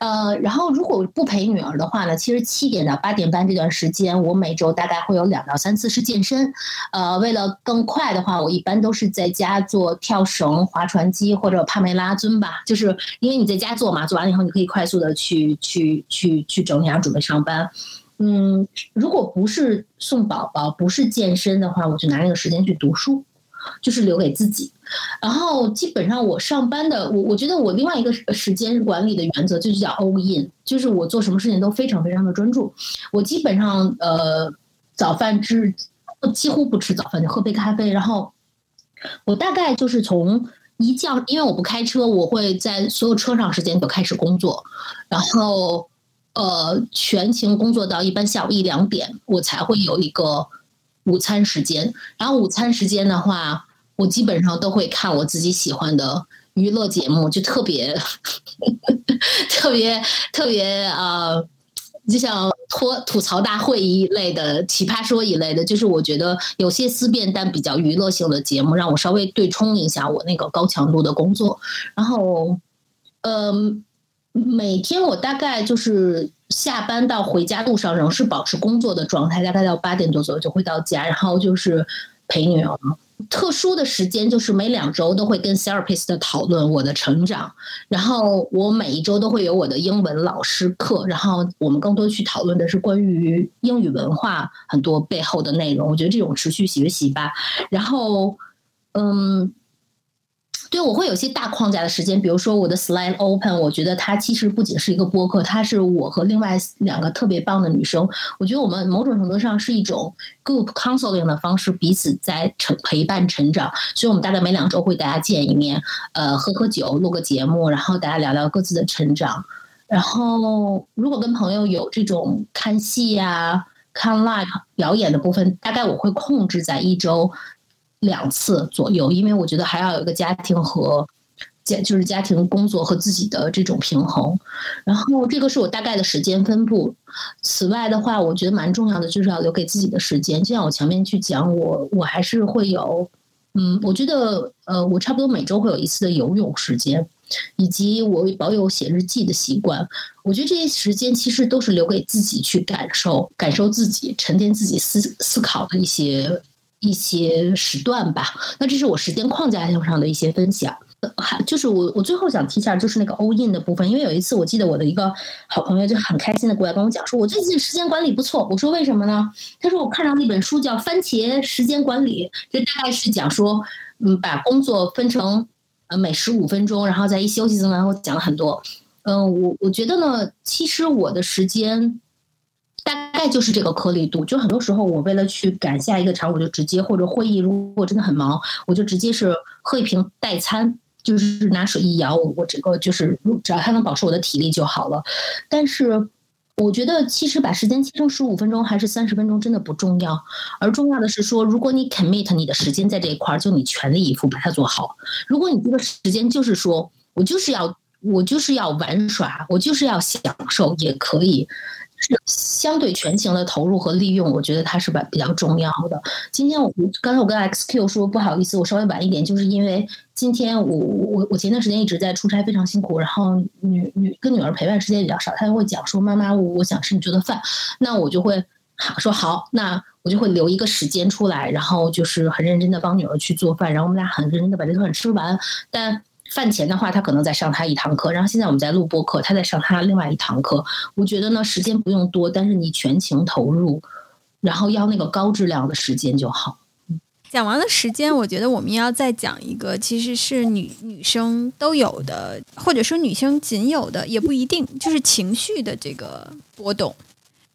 呃，然后如果不陪女儿的话呢，其实七点到八点半这段时间，我每周大概会有两到三次是健身。呃，为了更快。的话，我一般都是在家做跳绳、划船机或者帕梅拉尊吧，就是因为你在家做嘛，做完了以后你可以快速的去去去去整理，然后准备上班。嗯，如果不是送宝宝，不是健身的话，我就拿那个时间去读书，就是留给自己。然后基本上我上班的，我我觉得我另外一个时间管理的原则就是叫 all in，就是我做什么事情都非常非常的专注。我基本上呃早饭吃几乎不吃早饭，就喝杯咖啡。然后我大概就是从一觉，因为我不开车，我会在所有车上时间就开始工作，然后。呃，全勤工作到一般下午一两点，我才会有一个午餐时间。然后午餐时间的话，我基本上都会看我自己喜欢的娱乐节目，就特别 <laughs> 特别特别呃，就像脱吐槽大会一类的奇葩说一类的，就是我觉得有些思辨但比较娱乐性的节目，让我稍微对冲一下我那个高强度的工作。然后，嗯。每天我大概就是下班到回家路上仍是保持工作的状态，大概到八点多左右就会到家，然后就是陪女儿。特殊的时间就是每两周都会跟 therapist 讨论我的成长，然后我每一周都会有我的英文老师课，然后我们更多去讨论的是关于英语文化很多背后的内容。我觉得这种持续学习吧，然后嗯。对，我会有些大框架的时间，比如说我的 Slide Open，我觉得它其实不仅是一个播客，它是我和另外两个特别棒的女生，我觉得我们某种程度上是一种 Group Counseling 的方式，彼此在成陪伴成长。所以我们大概每两周会大家见一面，呃，喝喝酒，录个节目，然后大家聊聊各自的成长。然后如果跟朋友有这种看戏呀、看 Live 表演的部分，大概我会控制在一周。两次左右，因为我觉得还要有一个家庭和家，就是家庭工作和自己的这种平衡。然后这个是我大概的时间分布。此外的话，我觉得蛮重要的就是要留给自己的时间。就像我前面去讲，我我还是会有，嗯，我觉得呃，我差不多每周会有一次的游泳时间，以及我保有写日记的习惯。我觉得这些时间其实都是留给自己去感受、感受自己、沉淀自己思思考的一些。一些时段吧，那这是我时间框架上的一些分享。还就是我我最后想提一下，就是那个 all in 的部分，因为有一次我记得我的一个好朋友就很开心的过来跟我讲说，我最近时间管理不错。我说为什么呢？他说我看到那本书叫《番茄时间管理》，这大概是讲说，嗯，把工作分成呃每十五分钟，然后在一休息中，然后讲了很多。嗯，我我觉得呢，其实我的时间。大概就是这个颗粒度，就很多时候我为了去赶下一个场，我就直接或者会议如果真的很忙，我就直接是喝一瓶代餐，就是拿水一摇，我整个就是只要它能保持我的体力就好了。但是我觉得其实把时间切成十五分钟还是三十分钟真的不重要，而重要的是说，如果你 commit 你的时间在这一块儿，就你全力以赴把它做好。如果你这个时间就是说我就是要我就是要玩耍，我就是要享受也可以。是相对全情的投入和利用，我觉得它是比比较重要的。今天我刚才我跟 XQ 说不好意思，我稍微晚一点，就是因为今天我我我前段时间一直在出差，非常辛苦，然后女女跟女儿陪伴时间比较少，她就会讲说妈妈，我想吃你做的饭，那我就会说好，那我就会留一个时间出来，然后就是很认真的帮女儿去做饭，然后我们俩很认真的把这顿饭吃完，但。饭前的话，他可能在上他一堂课，然后现在我们在录播课，他在上他另外一堂课。我觉得呢，时间不用多，但是你全情投入，然后要那个高质量的时间就好。讲完了时间，我觉得我们要再讲一个，其实是女女生都有的，或者说女生仅有的，也不一定，就是情绪的这个波动。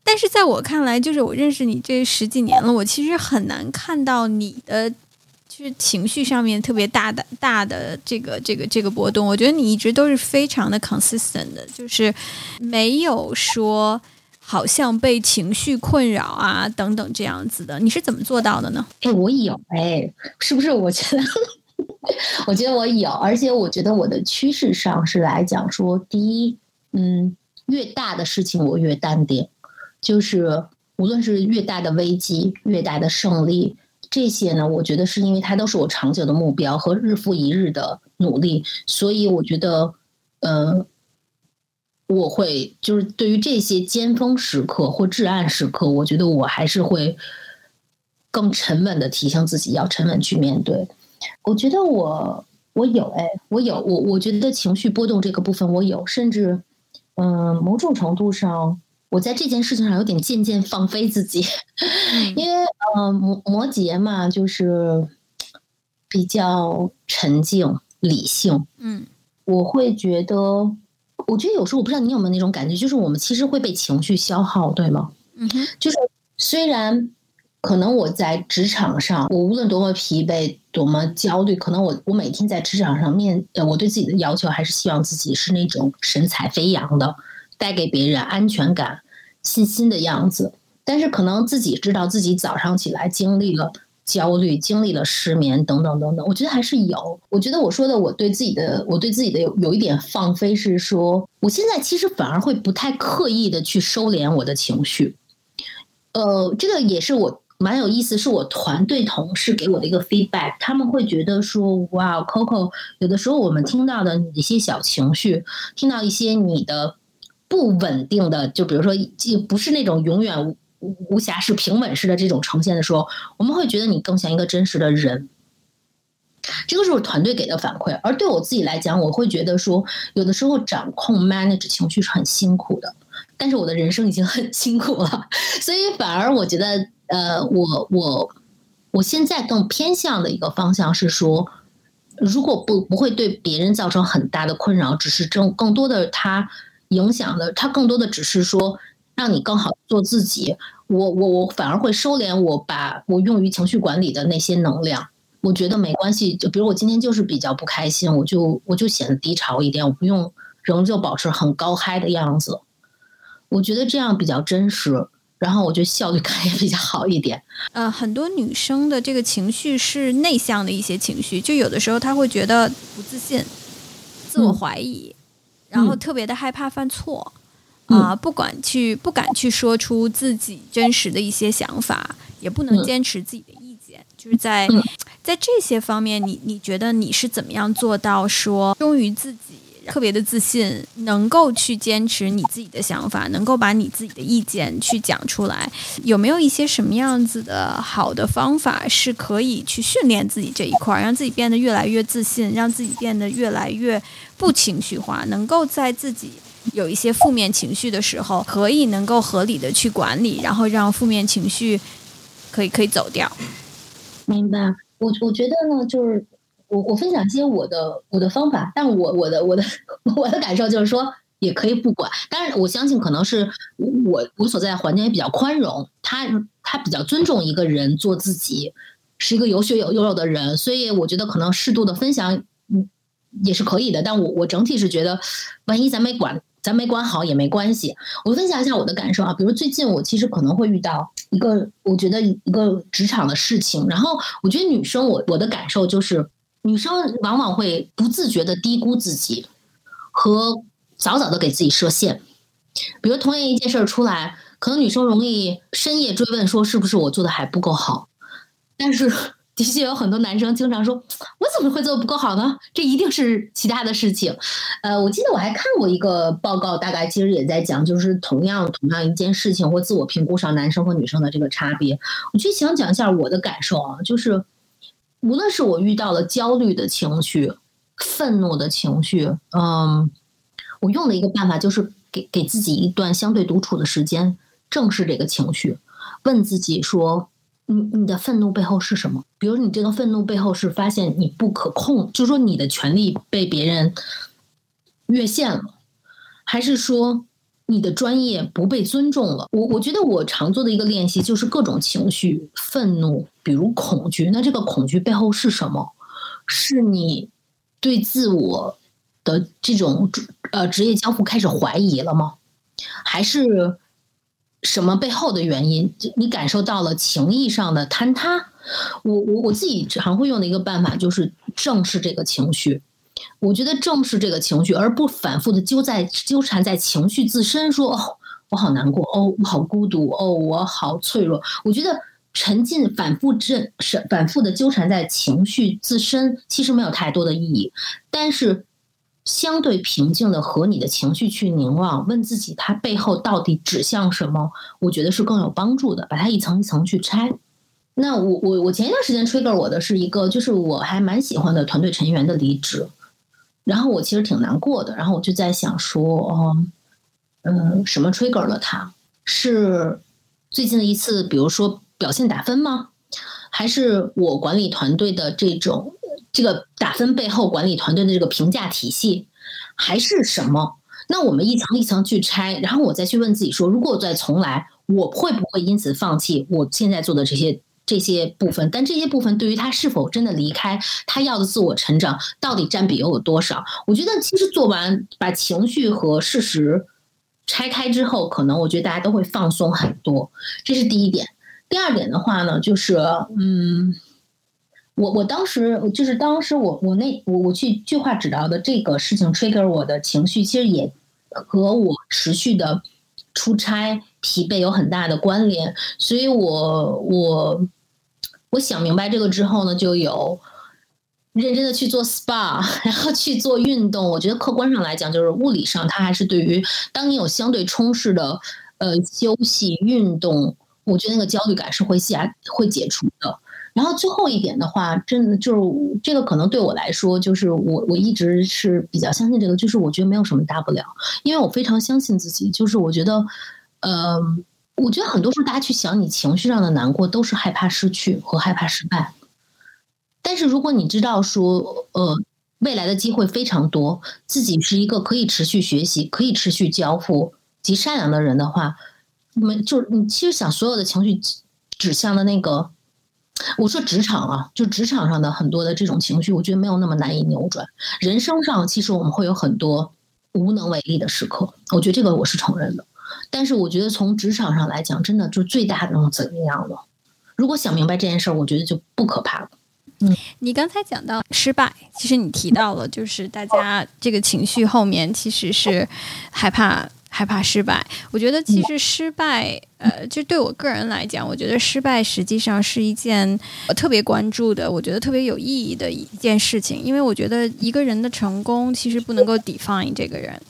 但是在我看来，就是我认识你这十几年了，我其实很难看到你的。就是情绪上面特别大的大的这个这个这个波动，我觉得你一直都是非常的 consistent 的，就是没有说好像被情绪困扰啊等等这样子的。你是怎么做到的呢？哎，我有哎，是不是？我觉得，<laughs> 我觉得我有，而且我觉得我的趋势上是来讲说，第一，嗯，越大的事情我越淡定，就是无论是越大的危机，越大的胜利。这些呢，我觉得是因为它都是我长久的目标和日复一日的努力，所以我觉得，呃，我会就是对于这些尖峰时刻或至暗时刻，我觉得我还是会更沉稳的提醒自己要沉稳去面对。我觉得我我有哎，我有我我觉得情绪波动这个部分我有，甚至嗯，某种程度上。我在这件事情上有点渐渐放飞自己，<laughs> 因为呃摩摩羯嘛，就是比较沉静理性，嗯，我会觉得，我觉得有时候我不知道你有没有那种感觉，就是我们其实会被情绪消耗，对吗？嗯哼，就是虽然可能我在职场上，我无论多么疲惫、多么焦虑，可能我我每天在职场上面，呃，我对自己的要求还是希望自己是那种神采飞扬的，带给别人安全感、信心的样子。但是可能自己知道自己早上起来经历了焦虑、经历了失眠等等等等，我觉得还是有。我觉得我说的我对自己的，我对自己的有有一点放飞，是说我现在其实反而会不太刻意的去收敛我的情绪。呃，这个也是我蛮有意思，是我团队同事给我的一个 feedback，他们会觉得说，哇，Coco，有的时候我们听到的你的一些小情绪，听到一些你的不稳定的，就比如说，既不是那种永远无无瑕式、平稳式的这种呈现的时候，我们会觉得你更像一个真实的人。这个是我团队给的反馈，而对我自己来讲，我会觉得说，有的时候掌控 manage 情绪是很辛苦的。但是我的人生已经很辛苦了，所以反而我觉得，呃，我我我现在更偏向的一个方向是说，如果不不会对别人造成很大的困扰，只是更更多的他影响的，它更多的只是说让你更好做自己。我我我反而会收敛我把我用于情绪管理的那些能量。我觉得没关系，就比如我今天就是比较不开心，我就我就显得低潮一点，我不用仍旧保持很高嗨的样子。我觉得这样比较真实，然后我觉得效率感也比较好一点。呃，很多女生的这个情绪是内向的一些情绪，就有的时候她会觉得不自信、自我怀疑，然后特别的害怕犯错啊，不管去不敢去说出自己真实的一些想法，也不能坚持自己的意见。就是在在这些方面，你你觉得你是怎么样做到说忠于自己？特别的自信，能够去坚持你自己的想法，能够把你自己的意见去讲出来。有没有一些什么样子的好的方法，是可以去训练自己这一块，让自己变得越来越自信，让自己变得越来越不情绪化，能够在自己有一些负面情绪的时候，可以能够合理的去管理，然后让负面情绪可以可以走掉。明白，我我觉得呢，就是。我我分享一些我的我的方法，但我我的我的 <laughs> 我的感受就是说，也可以不管。当然，我相信可能是我我所在的环境也比较宽容，他他比较尊重一个人做自己，是一个有血有有肉的人，所以我觉得可能适度的分享嗯也是可以的。但我我整体是觉得，万一咱没管咱没管好也没关系。我分享一下我的感受啊，比如最近我其实可能会遇到一个我觉得一个职场的事情，然后我觉得女生我我的感受就是。女生往往会不自觉的低估自己，和早早的给自己设限。比如同样一件事儿出来，可能女生容易深夜追问说是不是我做的还不够好。但是的确有很多男生经常说，我怎么会做的不够好呢？这一定是其他的事情。呃，我记得我还看过一个报告，大概其实也在讲，就是同样同样一件事情或自我评估上，男生和女生的这个差别。我就想讲一下我的感受啊，就是。无论是我遇到了焦虑的情绪、愤怒的情绪，嗯，我用的一个办法就是给给自己一段相对独处的时间，正视这个情绪，问自己说：你你的愤怒背后是什么？比如你这个愤怒背后是发现你不可控，就是说你的权利被别人越线了，还是说？你的专业不被尊重了。我我觉得我常做的一个练习就是各种情绪，愤怒，比如恐惧。那这个恐惧背后是什么？是你对自我的这种呃职业交付开始怀疑了吗？还是什么背后的原因？你感受到了情谊上的坍塌？我我我自己常会用的一个办法就是正视这个情绪。我觉得正视这个情绪，而不反复的纠在纠缠在情绪自身，说哦，我好难过，哦，我好孤独，哦，我好脆弱。我觉得沉浸、反复、正是反复的纠缠在情绪自身，其实没有太多的意义。但是，相对平静的和你的情绪去凝望，问自己它背后到底指向什么，我觉得是更有帮助的。把它一层一层去拆。那我我我前一段时间 trigger 我的是一个，就是我还蛮喜欢的团队成员的离职。然后我其实挺难过的，然后我就在想说，嗯，什么 trigger 了他？是最近的一次，比如说表现打分吗？还是我管理团队的这种这个打分背后管理团队的这个评价体系，还是什么？那我们一层一层去拆，然后我再去问自己说：如果我再重来，我会不会因此放弃我现在做的这些这些部分？但这些部分对于他是否真的离开他要的自我成长，到底占比又有多少？我觉得其实做完把情绪和事实拆开之后，可能我觉得大家都会放松很多。这是第一点。第二点的话呢，就是嗯。我我当时就是当时我我那我我去计划指导的这个事情 trigger 我的情绪，其实也和我持续的出差疲惫有很大的关联，所以我我我想明白这个之后呢，就有认真的去做 SPA，<laughs> 然后去做运动。我觉得客观上来讲，就是物理上它还是对于当你有相对充实的呃休息运动，我觉得那个焦虑感是会下会解除的。然后最后一点的话，真的就是这个可能对我来说，就是我我一直是比较相信这个，就是我觉得没有什么大不了，因为我非常相信自己。就是我觉得，呃，我觉得很多时候大家去想你情绪上的难过，都是害怕失去和害怕失败。但是如果你知道说，呃，未来的机会非常多，自己是一个可以持续学习、可以持续交付及善良的人的话，没就是你其实想所有的情绪指向的那个。我说职场啊，就职场上的很多的这种情绪，我觉得没有那么难以扭转。人生上其实我们会有很多无能为力的时刻，我觉得这个我是承认的。但是我觉得从职场上来讲，真的就最大的那种怎么样了？如果想明白这件事儿，我觉得就不可怕了。嗯，你刚才讲到失败，其实你提到了，就是大家这个情绪后面其实是害怕。害怕失败，我觉得其实失败，呃，就对我个人来讲，我觉得失败实际上是一件我特别关注的，我觉得特别有意义的一件事情。因为我觉得一个人的成功其实不能够 define 这个人，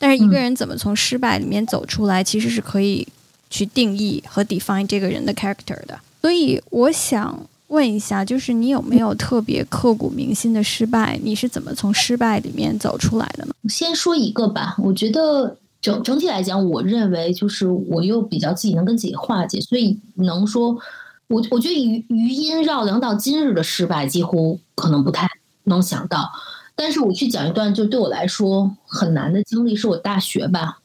但是一个人怎么从失败里面走出来，其实是可以去定义和 define 这个人的 character 的。所以我想问一下，就是你有没有特别刻骨铭心的失败？你是怎么从失败里面走出来的呢？先说一个吧，我觉得。整整体来讲，我认为就是我又比较自己能跟自己化解，所以能说，我我觉得余余音绕梁到今日的失败，几乎可能不太能想到。但是我去讲一段，就对我来说很难的经历，是我大学吧，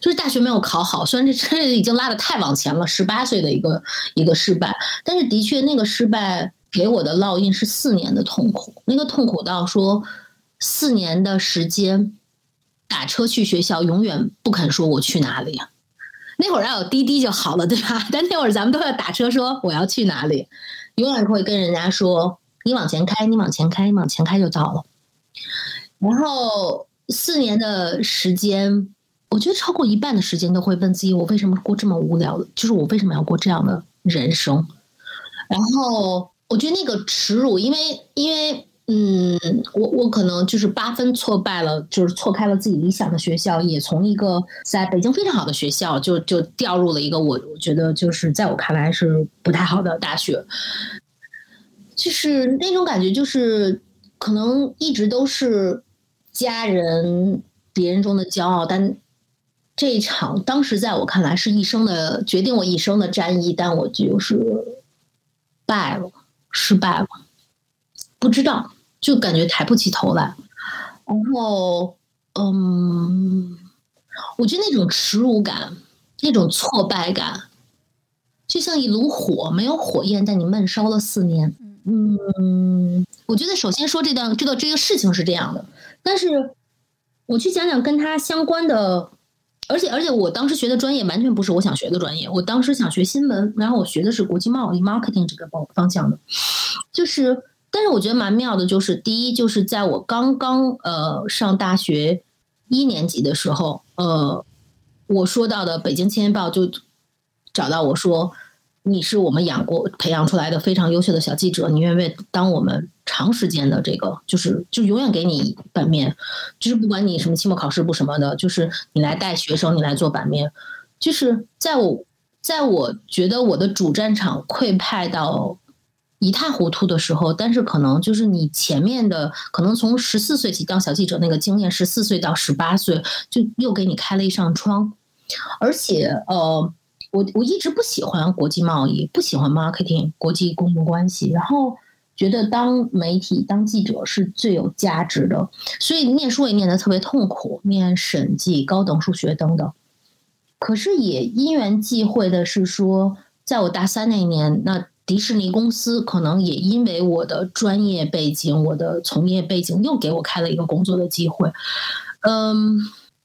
就是大学没有考好，虽然这这已经拉的太往前了，十八岁的一个一个失败，但是的确那个失败给我的烙印是四年的痛苦，那个痛苦到说四年的时间。打车去学校，永远不肯说我去哪里。那会儿要有滴滴就好了，对吧？<laughs> 但那会儿咱们都要打车说我要去哪里，永远会跟人家说你往前开，你往前开，你往前开就到了。然后四年的时间，我觉得超过一半的时间都会问自己：我为什么过这么无聊？就是我为什么要过这样的人生？然后我觉得那个耻辱，因为因为。嗯，我我可能就是八分挫败了，就是错开了自己理想的学校，也从一个在北京非常好的学校，就就掉入了一个我我觉得就是在我看来是不太好的大学，就是那种感觉，就是可能一直都是家人、别人中的骄傲，但这一场当时在我看来是一生的决定我一生的战役，但我就是败了，失败了，不知道。就感觉抬不起头来，然后，嗯，我觉得那种耻辱感、那种挫败感，就像一炉火，没有火焰，但你闷烧了四年。嗯，我觉得首先说这段这个这个事情是这样的，但是我去讲讲跟他相关的，而且而且我当时学的专业完全不是我想学的专业，我当时想学新闻，然后我学的是国际贸易 marketing 这个方方向的，就是。但是我觉得蛮妙的，就是第一，就是在我刚刚呃上大学一年级的时候，呃，我说到的《北京青年报》就找到我说，你是我们养过、培养出来的非常优秀的小记者，你愿不愿意当我们长时间的这个，就是就永远给你版面，就是不管你什么期末考试不什么的，就是你来带学生，你来做版面，就是在我在我觉得我的主战场溃败到。一塌糊涂的时候，但是可能就是你前面的，可能从十四岁起当小记者那个经验，十四岁到十八岁就又给你开了一扇窗，而且呃，我我一直不喜欢国际贸易，不喜欢 marketing 国际公共关系，然后觉得当媒体当记者是最有价值的，所以念书也念得特别痛苦，念审计、高等数学等等。可是也因缘际会的是说，在我大三那年，那迪士尼公司可能也因为我的专业背景、我的从业背景，又给我开了一个工作的机会。嗯。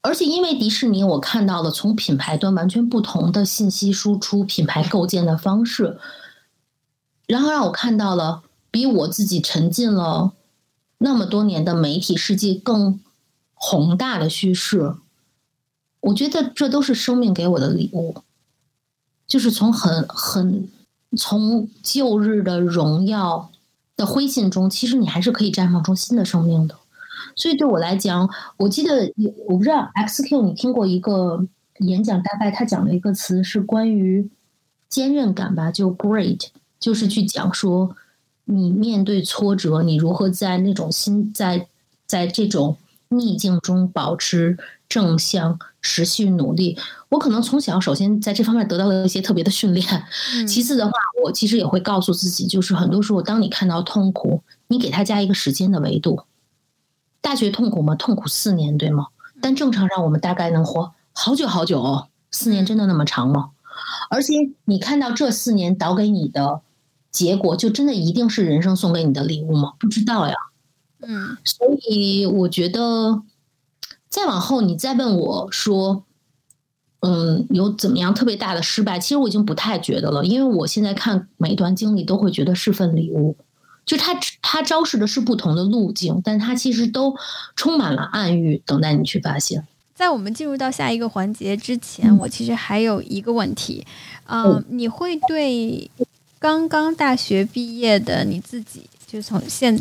而且因为迪士尼，我看到了从品牌端完全不同的信息输出、品牌构建的方式，然后让我看到了比我自己沉浸了那么多年的媒体世界更宏大的叙事。我觉得这都是生命给我的礼物，就是从很很从旧日的荣耀的灰烬中，其实你还是可以绽放出新的生命的。所以对我来讲，我记得我不知道 XQ 你听过一个演讲，大概他讲了一个词是关于坚韧感吧，就 Great，就是去讲说你面对挫折，你如何在那种心在在这种逆境中保持正向，持续努力。我可能从小首先在这方面得到了一些特别的训练，其次的话，我其实也会告诉自己，就是很多时候当你看到痛苦，你给他加一个时间的维度。大学痛苦吗？痛苦四年，对吗？但正常让我们大概能活好久好久哦。四年真的那么长吗？而且你看到这四年导给你的结果，就真的一定是人生送给你的礼物吗？不知道呀。嗯，所以我觉得再往后，你再问我说，嗯，有怎么样特别大的失败？其实我已经不太觉得了，因为我现在看每一段经历都会觉得是份礼物。就他他昭示的是不同的路径，但他其实都充满了暗喻，等待你去发现。在我们进入到下一个环节之前，我其实还有一个问题，嗯，你会对刚刚大学毕业的你自己，就从现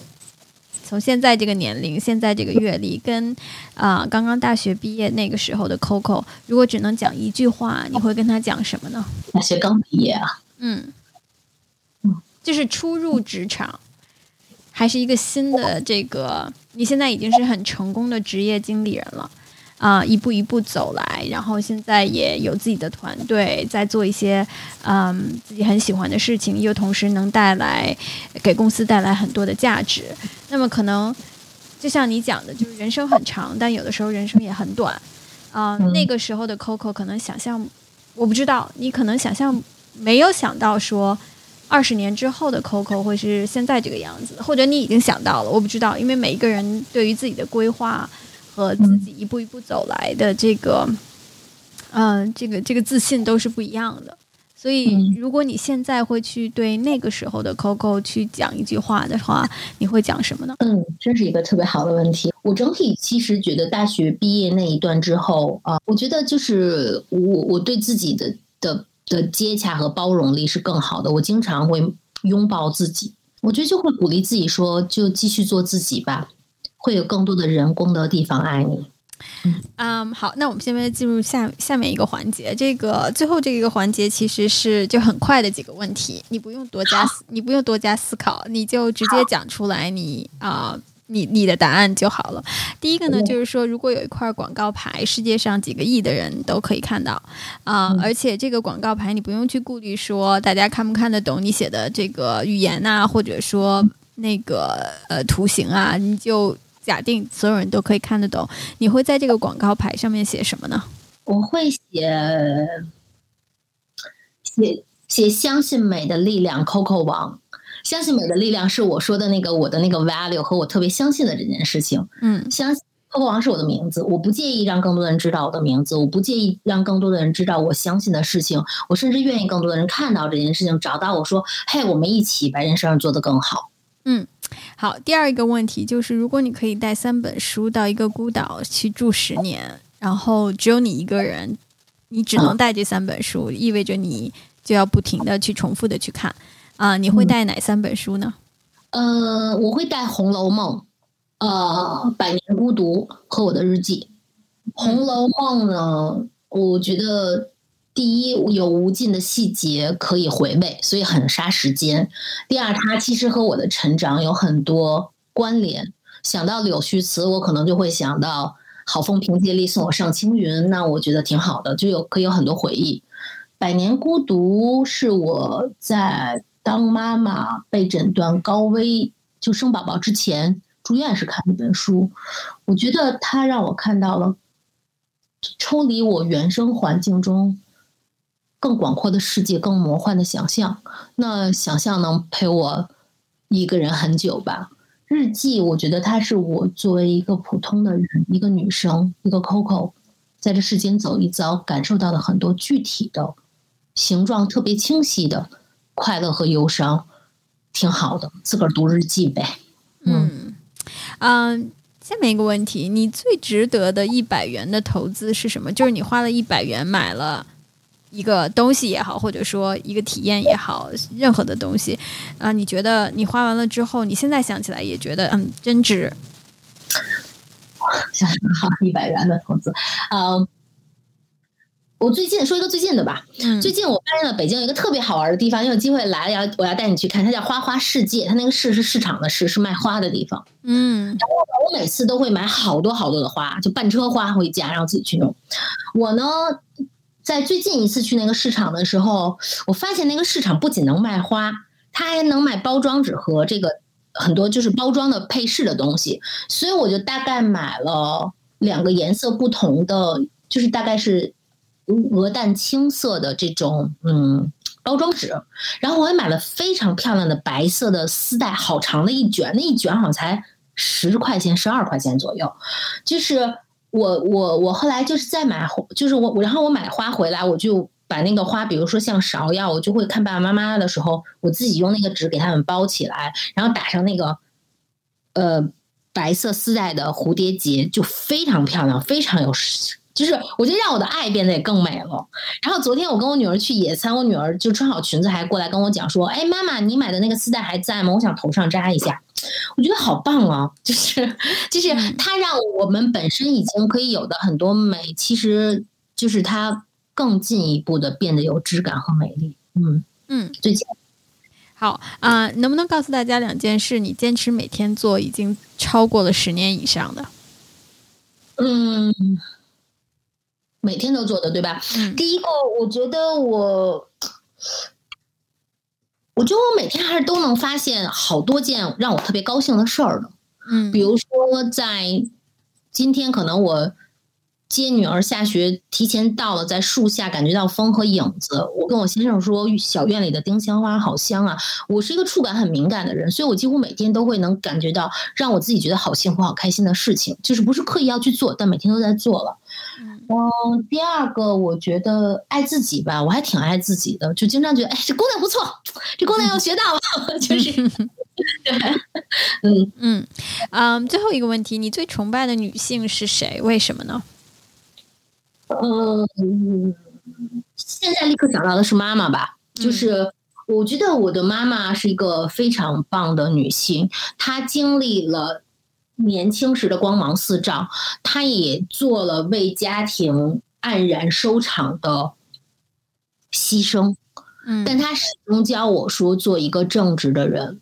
从现在这个年龄、现在这个阅历，跟啊刚刚大学毕业那个时候的 Coco，如果只能讲一句话，你会跟他讲什么呢？大学刚毕业啊，嗯嗯，就是初入职场。还是一个新的这个，你现在已经是很成功的职业经理人了，啊，一步一步走来，然后现在也有自己的团队，在做一些嗯自己很喜欢的事情，又同时能带来给公司带来很多的价值。那么可能就像你讲的，就是人生很长，但有的时候人生也很短啊。那个时候的 Coco 可能想象，我不知道，你可能想象没有想到说。二十年之后的 Coco 会是现在这个样子，或者你已经想到了，我不知道，因为每一个人对于自己的规划和自己一步一步走来的这个，嗯，这个这个自信都是不一样的。所以，如果你现在会去对那个时候的 Coco 去讲一句话的话，你会讲什么呢？嗯，这是一个特别好的问题。我整体其实觉得大学毕业那一段之后啊，我觉得就是我我对自己的的。的接洽和包容力是更好的。我经常会拥抱自己，我觉得就会鼓励自己说：“就继续做自己吧，会有更多的人功德地方爱你。”嗯，好，那我们现在进入下下面一个环节。这个最后这一个环节其实是就很快的几个问题，你不用多加，你不用多加思考，你就直接讲出来。你啊。你你的答案就好了。第一个呢，就是说，如果有一块广告牌，世界上几个亿的人都可以看到啊，而且这个广告牌你不用去顾虑说大家看不看得懂你写的这个语言呐，或者说那个呃图形啊，你就假定所有人都可以看得懂。你会在这个广告牌上面写什么呢？我会写写写相信美的力量，Coco 王。相信美的力量是我说的那个我的那个 value 和我特别相信的这件事情。嗯，相信 Coco 王是我的名字，我不介意让更多的人知道我的名字，我不介意让更多的人知道我相信的事情，我甚至愿意更多的人看到这件事情，找到我说，嘿，我们一起把这件事儿做得更好。嗯，好，第二一个问题就是，如果你可以带三本书到一个孤岛去住十年，然后只有你一个人，你只能带这三本书，意味着你就要不停的去重复的去看。啊，你会带哪三本书呢？呃，我会带《红楼梦》、呃，《百年孤独》和我的日记。《红楼梦》呢，我觉得第一有无尽的细节可以回味，所以很杀时间。第二，它其实和我的成长有很多关联。想到柳絮词，我可能就会想到好风凭借力送我上青云，那我觉得挺好的，就有可以有很多回忆。百年孤独》是我在当妈妈被诊断高危就生宝宝之前住院时看的一本书，我觉得它让我看到了抽离我原生环境中更广阔的世界、更魔幻的想象。那想象能陪我一个人很久吧。日记，我觉得它是我作为一个普通的人，一个女生，一个 Coco，在这世间走一遭，感受到的很多具体的、形状特别清晰的快乐和忧伤，挺好的。自个儿读日记呗。嗯嗯，下面一个问题，你最值得的一百元的投资是什么？就是你花了一百元买了。一个东西也好，或者说一个体验也好，任何的东西啊，你觉得你花完了之后，你现在想起来也觉得嗯，真值。想想好，一百元的投资，嗯，我最近说一个最近的吧。最近我发现了北京有一个特别好玩的地方，有机会来了要我要带你去看，它叫花花世界。它那个市是市场的市，是卖花的地方。嗯，然后我每次都会买好多好多的花，就半车花回家，然后自己去弄。我呢。在最近一次去那个市场的时候，我发现那个市场不仅能卖花，它还能卖包装纸和这个很多就是包装的配饰的东西，所以我就大概买了两个颜色不同的，就是大概是鹅蛋青色的这种嗯包装纸，然后我还买了非常漂亮的白色的丝带，好长的一卷，那一卷好像才十块钱、十二块钱左右，就是。我我我后来就是再买，就是我我然后我买花回来，我就把那个花，比如说像芍药，我就会看爸爸妈妈的时候，我自己用那个纸给他们包起来，然后打上那个呃白色丝带的蝴蝶结，就非常漂亮，非常有，就是我觉得让我的爱变得也更美了。然后昨天我跟我女儿去野餐，我女儿就穿好裙子还过来跟我讲说：“哎，妈妈，你买的那个丝带还在吗？我想头上扎一下。”我觉得好棒啊！就是就是它让我们本身已经可以有的很多美，其实就是它更进一步的变得有质感和美丽。嗯嗯，最近好啊，能不能告诉大家两件事？你坚持每天做已经超过了十年以上的？嗯，每天都做的对吧？第一个，我觉得我。我觉得我每天还是都能发现好多件让我特别高兴的事儿的，嗯，比如说在今天，可能我接女儿下学提前到了，在树下感觉到风和影子。我跟我先生说，小院里的丁香花好香啊！我是一个触感很敏感的人，所以我几乎每天都会能感觉到让我自己觉得好幸福、好开心的事情，就是不是刻意要去做，但每天都在做了。嗯，第二个我觉得爱自己吧，我还挺爱自己的，就经常觉得，哎，这姑娘不错，这姑娘要学到了，<laughs> 就是，<laughs> 嗯 <laughs> 嗯嗯。最后一个问题，你最崇拜的女性是谁？为什么呢？嗯，现在立刻想到的是妈妈吧，就是我觉得我的妈妈是一个非常棒的女性，她经历了。年轻时的光芒四照，他也做了为家庭黯然收场的牺牲。嗯，但他始终教我说，做一个正直的人，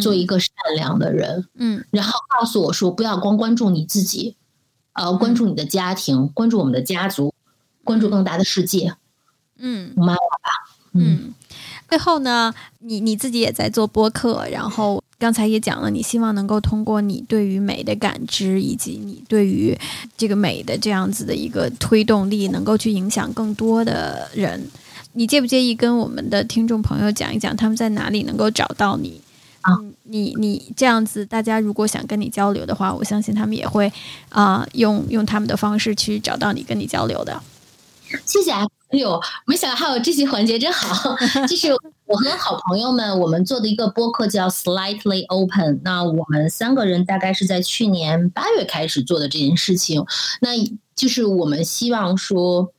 做一个善良的人。嗯，然后告诉我说，不要光关注你自己，呃，关注你的家庭，关注我们的家族，关注更大的世界。嗯，妈妈吧。嗯，最后呢，你你自己也在做播客，然后。刚才也讲了，你希望能够通过你对于美的感知，以及你对于这个美的这样子的一个推动力，能够去影响更多的人。你介不介意跟我们的听众朋友讲一讲，他们在哪里能够找到你？啊，你你这样子，大家如果想跟你交流的话，我相信他们也会啊，用用他们的方式去找到你，跟你交流的。谢谢啊！哎呦，没想到还有这些环节，真好。<laughs> 就是我和好朋友们，我们做的一个播客叫 Slightly Open。那我们三个人大概是在去年八月开始做的这件事情。那就是我们希望说，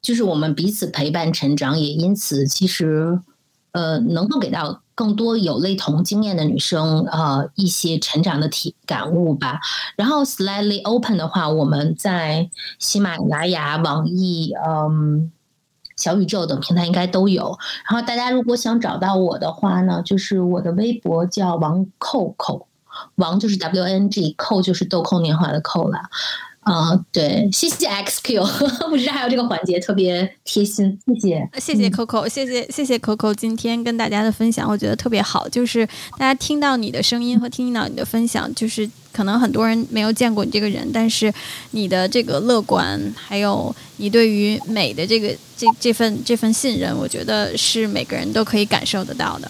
就是我们彼此陪伴成长，也因此其实呃能够给到。更多有类同经验的女生，呃，一些成长的体感悟吧。然后，slightly open 的话，我们在喜马拉雅、网易、嗯，小宇宙等平台应该都有。然后，大家如果想找到我的话呢，就是我的微博叫王扣扣，王就是 W N G，扣就是豆蔻年华的扣了。啊，对，谢谢 XQ，<laughs> 不知道还有这个环节特别贴心，谢谢，谢谢 Coco，谢谢谢谢 Coco 今天跟大家的分享，我觉得特别好，就是大家听到你的声音和听到你的分享，就是可能很多人没有见过你这个人，但是你的这个乐观，还有你对于美的这个这这份这份信任，我觉得是每个人都可以感受得到的。